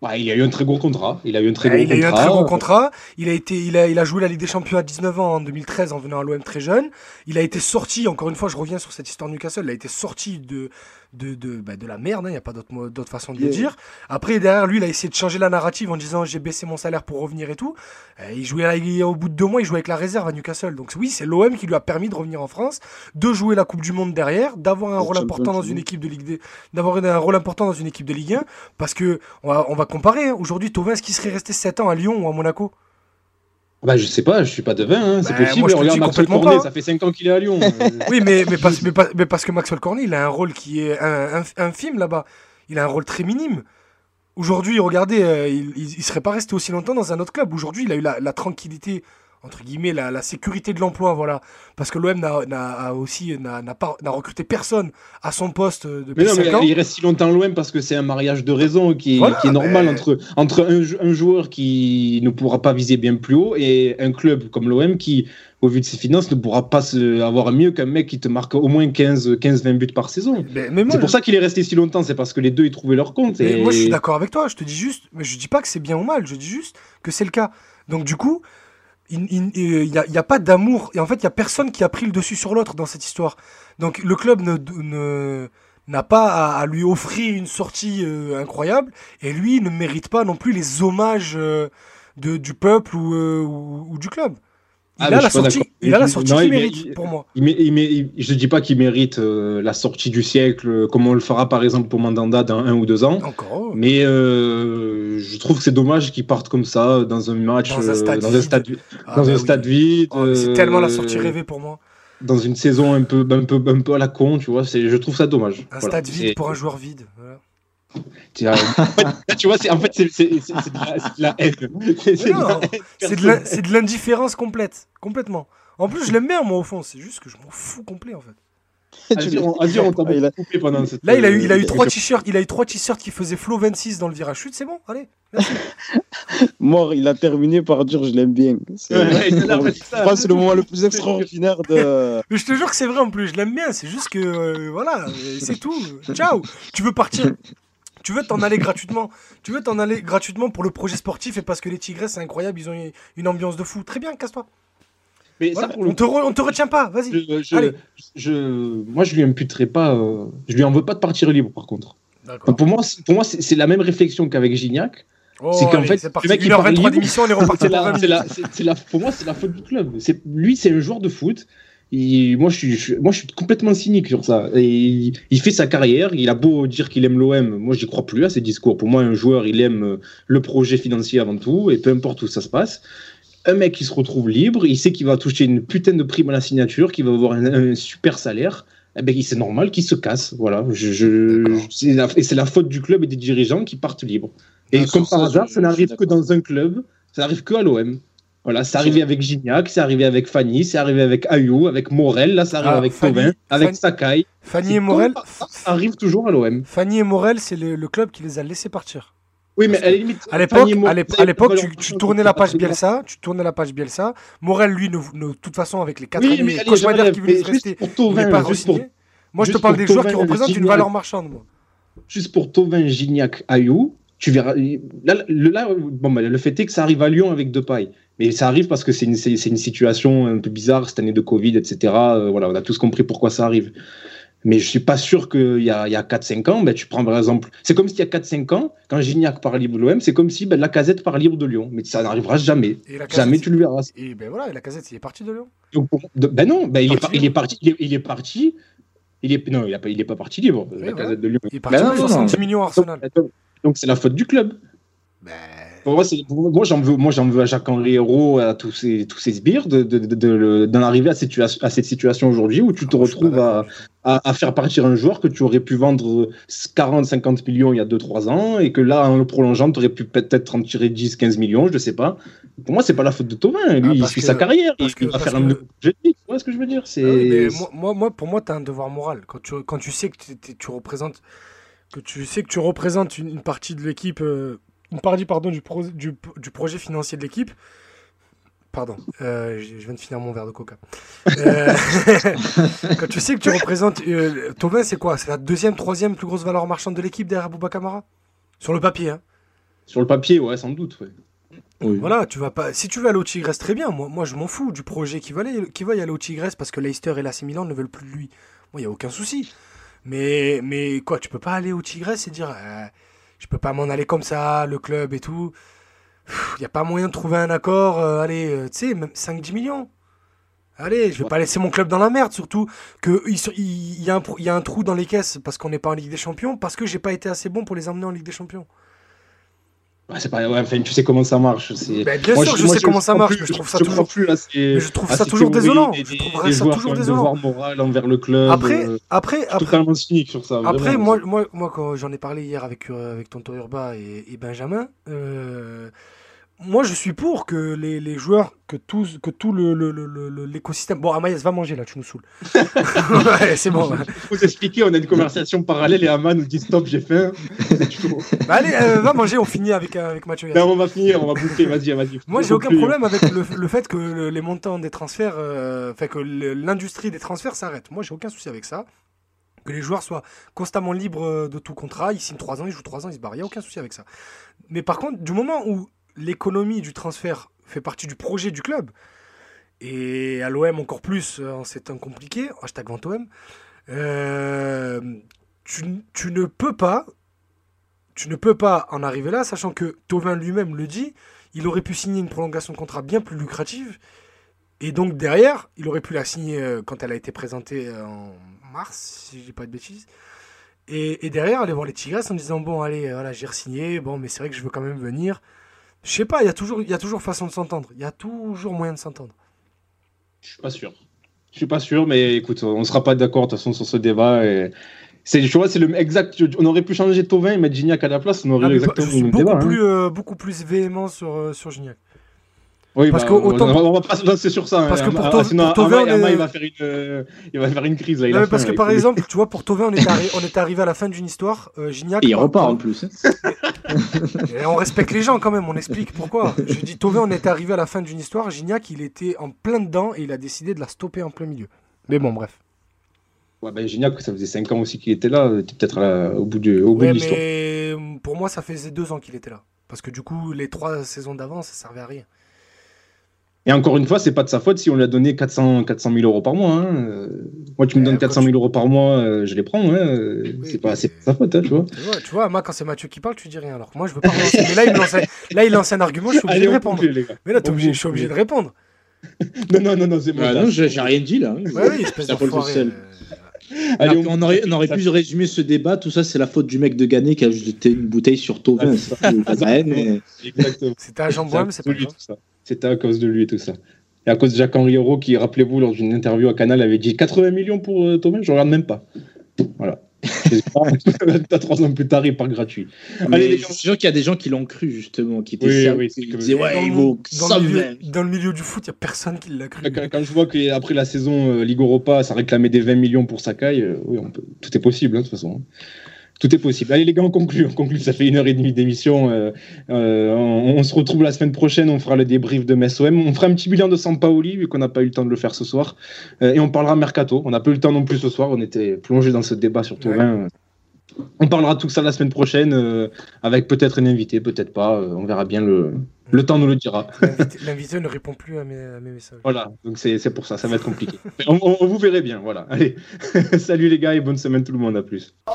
Bah, il a eu un très gros contrat. Il a eu un très gros Il a eu un très contrat. Il a été, il a, il a joué la Ligue des Champions à 19 ans en 2013 en venant à l'OM très jeune. Il a été sorti. Encore une fois, je reviens sur cette histoire de Newcastle. Il a été sorti de de de, bah, de la merde. Il n'y a pas d'autre façon de le dire. Après derrière lui, il a essayé de changer la narrative en disant j'ai baissé mon salaire pour revenir et tout. Eh, il jouait il- au bout de deux mois, il jouait avec la réserve à Newcastle. Donc oui, c'est l'OM qui lui a permis de revenir en France, de jouer la Coupe du Monde derrière, d'avoir un Le rôle important dans une équipe de Ligue des, d'avoir un rôle important dans une équipe de Ligue 1. Parce que on va, on va comparer. hein. Aujourd'hui, Tovin, est-ce qu'il serait resté 7 ans à Lyon ou à Monaco? Bah, je sais pas, je suis pas devin. Hein. C'est Bah, possible. moi, je Regarde Maxwell Cornet, pas, ça fait 5 ans qu'il est à Lyon. Euh, [laughs] Oui, mais, mais, parce, mais, pas- mais parce que Maxwell Cornet, il a un rôle qui est un, un, infime là-bas. Il a un rôle très minime. Aujourd'hui, regardez, euh, il, il, il serait pas resté aussi longtemps dans un autre club. Aujourd'hui, il a eu la, la tranquillité, entre guillemets, la, la sécurité de l'emploi, voilà. Parce que l'OM n'a, aussi n'a, pas n'a recruté personne à son poste euh, depuis Mais non, 5 mais ans. il reste si longtemps loin parce que c'est un mariage de raison qui est, Voilà, qui est normal mais- entre, entre un, jou- un joueur qui ne pourra pas viser bien plus haut et un club comme l'OM qui, au vu de ses finances, ne pourra pas se, avoir mieux qu'un mec qui te marque au moins 15-20 buts par saison. C'est pour ça qu'il est resté si longtemps, c'est parce que les deux ils trouvaient leur compte. Mais Et... moi, je suis d'accord avec toi. Je te dis juste, mais je dis pas que c'est bien ou mal. Je dis juste que c'est le cas. Donc, du coup, il n'y y a pas d'amour. Et en fait, il y a personne qui a pris le dessus sur l'autre dans cette histoire. Donc, le club ne, n'a pas à, lui offrir une sortie euh, incroyable. Et lui ne mérite pas non plus les hommages euh, de, du peuple euh, ou, ou du club. Il Ah, a la sortie, il a la Non, sortie il- qu'il il- mérite il- pour moi. Il je ne dis pas qu'il mérite euh, la sortie du siècle, euh, comme on le fera par exemple pour Mandanda dans un ou deux ans. Encore. Mais euh, je trouve que c'est dommage qu'ils partent comme ça dans un match, Dans un stade dans un vide. stade, Ah, dans bah un oui. stade vide. Oh, c'est tellement la sortie rêvée pour moi. Dans une saison un peu, un peu, un peu à la con, tu vois. Je trouve ça dommage. Un Voilà. stade vide pour un joueur vide. Voilà. Tu vois, [laughs] en fait, là, tu vois, c'est, en fait, de, la, c'est de la haine. [laughs] C'est, de l'indifférence complète. Complètement. En plus, je l'aime bien, moi, au fond. C'est juste que je m'en fous complet, en fait. [laughs] À dire, on, t'a coupé pendant cette. Là, il a eu, il a eu euh, trois t-shirts. Il a eu trois t-shirts qui faisaient flow 26 dans le virage chute. C'est bon, allez. merci. Mort, il a terminé par dire je l'aime bien. C'est Ouais, le moment le plus extraordinaire de. Mais je te jure que c'est vrai en plus. Je l'aime bien. C'est juste que, euh, voilà, c'est tout. Ciao. Tu veux partir? Tu veux t'en aller gratuitement. Tu veux t'en aller gratuitement pour le projet sportif et parce que les Tigres, c'est incroyable. Ils ont une- ambiance de fou. Très bien, casse-toi. Mais Voilà. ça, pour le On, te re- on te retient pas. Vas-y. je, je, Allez. je- moi, je lui imputerai pas. euh, je lui en veux pas de partir libre, par contre. Pour moi, c'est- pour moi, c'est la même réflexion qu'avec Gignac. Oh, c'est qu'en fait, le mec, il 1h23 part d'émission, on est reparti [laughs] C'est pour 20 la, la, la, pour moi, c'est la faute du club. Lui, c'est un joueur de foot. Il- moi, je suis, je, moi, je suis complètement cynique sur ça. Et il, il fait sa carrière. Il a beau dire qu'il aime l'OM. Moi, j'y crois plus à ces discours. Pour moi, un joueur, il aime euh, le projet financier avant tout, et peu importe où ça se passe. Un mec qui se retrouve libre, il sait qu'il va toucher une putain de prime à la signature, qu'il va avoir un, un super salaire. eh ben, c'est normal qu'il se casse. Voilà. Je, je, D'accord. c'est la- et c'est la faute du club et des dirigeants qui partent libres. Et Ah, comme par ça, hasard, ça n'arrive que dans un club, ça n'arrive que à l'OM. Voilà, c'est arrivé avec Gignac, c'est arrivé avec Fanny, c'est arrivé avec Ayou, avec Morel, là ça arrive Ah, avec Fanny- Thauvin, avec Fanny- Sakai. Fanny et Morel, Ça arrive toujours à l'OM. Fanny et Morel, c'est le, le club qui les a laissés partir. Oui, mais à limite, À l'époque, tu, tu tournais la page Bielsa, tu tournais la page Bielsa. Morel, lui, ne, ne- de toute façon, avec les quatre Oui, années mais allez, j'enlève, qui voulaient rester, pour n'est pas juste pour. Moi, je te parle des joueurs qui représentent une valeur marchande, moi. juste pour Tovin, Gignac, Ayou, tu verras. Là, le, là, bon, bah, le fait est que ça arrive à Lyon avec Depay. Mais ça arrive parce que c'est une, une situation un peu bizarre, cette année de Covid, etc. Euh, voilà, on a tous compris pourquoi ça arrive. Mais je suis pas sûr qu'il y a, a 4-5 ans, ben, tu prends par exemple. C'est comme s'il y a 4-5 ans, quand Gignac part libre de l'OM, c'est comme si ben, la casette part libre de Lyon. Mais ça n'arrivera jamais. La Jamais tu le verras. Et ben voilà, la casette, il est parti de Lyon. Donc, ben non, ben, il, est Parti par- il est parti. Il est, il est parti. Il est, non, il est pas, il est pas parti libre. la voilà. casette de Lyon. Il est parti Ben non, pour non, 70 non. millions à Arsenal. Donc, donc c'est la faute du club. Ben, Pour moi, j'en veux, moi, j'en veux à Jacques-Henri Hérault, à tous ces, tous ces sbires, de, de, de- de- d'en arriver à, situa- à cette situation aujourd'hui où tu te Ah, retrouves à, à, à faire partir un joueur que tu aurais pu vendre 40-50 millions il y a 2-3 ans et que là, en le prolongeant, tu aurais pu peut-être en tirer 10-15 millions, je ne sais pas. Pour moi, c'est pas la faute de Thauvin. Lui, Ah, il suit que- sa carrière. Parce il va faire que-. Tu vois ce que je veux dire? C'est... Ah oui, moi, pour moi, tu as un devoir moral. Quand tu, quand tu sais que tu représentes que tu sais que tu représentes une, une partie de l'équipe, euh, une partie pardon du, pro- du, du projet financier de l'équipe. Pardon, euh, je je viens de finir mon verre de coca. Euh, [laughs] quand tu sais que tu représentes. Euh, Thauvin, c'est quoi? C'est la deuxième, troisième plus grosse valeur marchande de l'équipe derrière Bouba Kamara Sur le papier, hein. Sur le papier, ouais, sans doute. ouais. Oui. Voilà, tu vas pas. Si tu veux aller au Tigres, très bien. Moi, moi je m'en fous du projet qui va, aller, qui va y aller au Tigres parce que Leicester et l'AC Milan ne veulent plus de lui. Moi, il n'y a aucun souci. Mais, mais quoi, tu peux pas aller au Tigres et dire euh, je peux pas m'en aller comme ça, le club et tout. Il n'y a pas moyen de trouver un accord. euh, allez, euh, tu sais, même 5-10 millions. Allez, je vais pas laisser mon club dans la merde, surtout que il se- il il y, y a un trou dans les caisses parce qu'on n'est pas en Ligue des Champions, parce que j'ai pas été assez bon pour les emmener en Ligue des Champions. C'est pas... ouais, enfin, tu sais comment ça marche. c'est- Ben, bien Moi, sûr, je, moi, sais comment ça marche, plus- je trouve ça je toujours plus Mais je trouve ça toujours désolant. des- Je trouverais ça toujours désolant. moral envers le club. Après, euh, après, je suis après, totalement cynique sur ça. après vraiment. moi, moi, moi, quand j'en ai parlé hier avec, euh, avec Tonton Urba et, et Benjamin, euh, moi, je suis pour que les, les joueurs, que tout, que tout le, le- le- le- l'écosystème. Bon, Amaïs, va manger là, tu nous saoules. [laughs] ouais, c'est bon. Pour vous expliquer, on a une conversation parallèle et Aman nous dit stop, j'ai faim. Bah, allez, euh, va manger, on finit avec, euh, avec Mathieu. non, on va finir, on va bouffer, vas-y, vas-y. Moi, j'ai Faut aucun plus. problème avec le, fait que le- les montants des transferts, euh, fait que l'industrie des transferts s'arrête. Moi, j'ai aucun souci avec ça. Que les joueurs soient constamment libres de tout contrat. Ils signent 3 ans, ils jouent 3 ans, ils se barrent. Il n'y a aucun souci avec ça. Mais par contre, du moment où l'économie du transfert fait partie du projet du club, et à l'OM encore plus euh, en ces temps compliqués, hashtag VentOM, euh, tu, ne peux pas tu ne peux pas en arriver là, sachant que Tovin lui-même le dit, il aurait pu signer une prolongation de contrat bien plus lucrative. Et donc derrière, il aurait pu la signer euh, quand elle a été présentée euh, en mars, si je dis pas de bêtises. Et, et derrière, aller voir les Tigres en disant bon allez, voilà, j'ai re-signé, bon mais c'est vrai que je veux quand même venir. Je sais pas, il y a toujours, y a toujours façon de s'entendre. Il y a toujours moyen de s'entendre. Je suis pas sûr. Je suis pas sûr, mais écoute, on sera pas d'accord de toute façon sur ce débat. Et... C'est, tu vois, c'est le exact. On aurait pu changer Tovin et mettre Gignac à la place, on aurait Ah, eu exactement je le même beaucoup débat. hein. plus, euh, beaucoup plus véhément sur, euh, sur Gignac. Oui, parce bah, que autant- on, va pas se lancer sur ça. Parce hein. que pour Ah, Tov- sinon, pour Tovin, Ama- on est- Ama, il va faire une, euh, il va faire une crise là. Non, mais parce que par exemple, tu vois, pour Tovin, on est, arri- on est arrivé à la fin d'une histoire. euh, Gignac. Et il par- repart en plus. hein. [laughs] Et on respecte les gens quand même, on explique pourquoi. Je dis Tovin, on est arrivé à la fin d'une histoire. Gignac, il était en plein dedans et il a décidé de la stopper en plein milieu. Mais bon, bref. Ouais, bah, Gignac, ça faisait 5 ans aussi qu'il était là. T'es peut-être au bout, du, au bout Ouais, de l'histoire. mais pour moi, ça faisait deux ans qu'il était là. Parce que du coup, les trois saisons d'avant, ça servait à rien. Et encore une fois, c'est pas de sa faute si on lui a donné 400, 400 000 euros par mois. hein. Moi, tu me donnes quand 400 000 euros par mois, euh, je les prends. hein. Euh, Oui, c'est pas, mais- c'est pas de sa faute, hein, tu vois. Tu vois, tu vois, moi, quand c'est Mathieu qui parle, tu dis rien. Alors que moi, je veux pas relancer. Mais là, il me lance un, là, il lance un argument, je suis obligé Allez, de on répondre. boucle, les gars. Mais là, obligé, je suis obligé de répondre. [laughs] Non, non, non, non, c'est. Ah ça. non, j'ai rien dit là. hein. Ouais, oui, espèce euh, Allez, on, aurait, on aurait pu résumer ce débat. Tout ça, c'est la faute du mec de Gannet qui a jeté une bouteille sur Tovin. Ah, mais-. C'était à Jean Bohème, c'est pas lui, grave. Ça. C'était à cause de lui et tout ça. Et à cause de Jacques-Henri Hérault, qui, rappelez-vous, lors d'une interview à Canal, avait dit 80 millions pour euh, Thomas, je regarde même pas. Voilà. T'as [laughs] trois ans plus tard, il part gratuit. Mais Allez, les je suis sûr qu'il y a des gens qui l'ont cru, justement, qui étaient Oui, sérieux, oui, qui disaient, ouais, dans, il le, vaut dans, le milieu, 120. dans le milieu du foot, il n'y a personne qui l'a cru. Quand, quand je vois qu'après la saison euh, Ligue Europa, ça réclamait des 20 millions pour Sakai, euh, oui, on peut- tout est possible, hein, de toute façon. Tout est possible. Allez les gars, on conclut. On conclut. Ça fait une heure et demie d'émission. Euh, euh, on, on se retrouve la semaine prochaine. On fera le débrief de Metz OM. On fera un petit bilan de Sampaoli, vu qu'on n'a pas eu le temps de le faire ce soir. Euh, et on parlera mercato. On n'a pas eu le temps non plus ce soir. On était plongé dans ce débat sur. On parlera de tout ça la semaine prochaine, avec peut-être une invitée, peut-être pas. On verra bien. Le, le temps nous le dira. L'invité- ne répond plus à mes, à mes messages. Voilà, donc c'est c'est pour ça, ça va être compliqué. Mais on, on- vous verrez bien, voilà. Allez, [laughs] salut les gars et bonne semaine tout le monde, à plus. Oh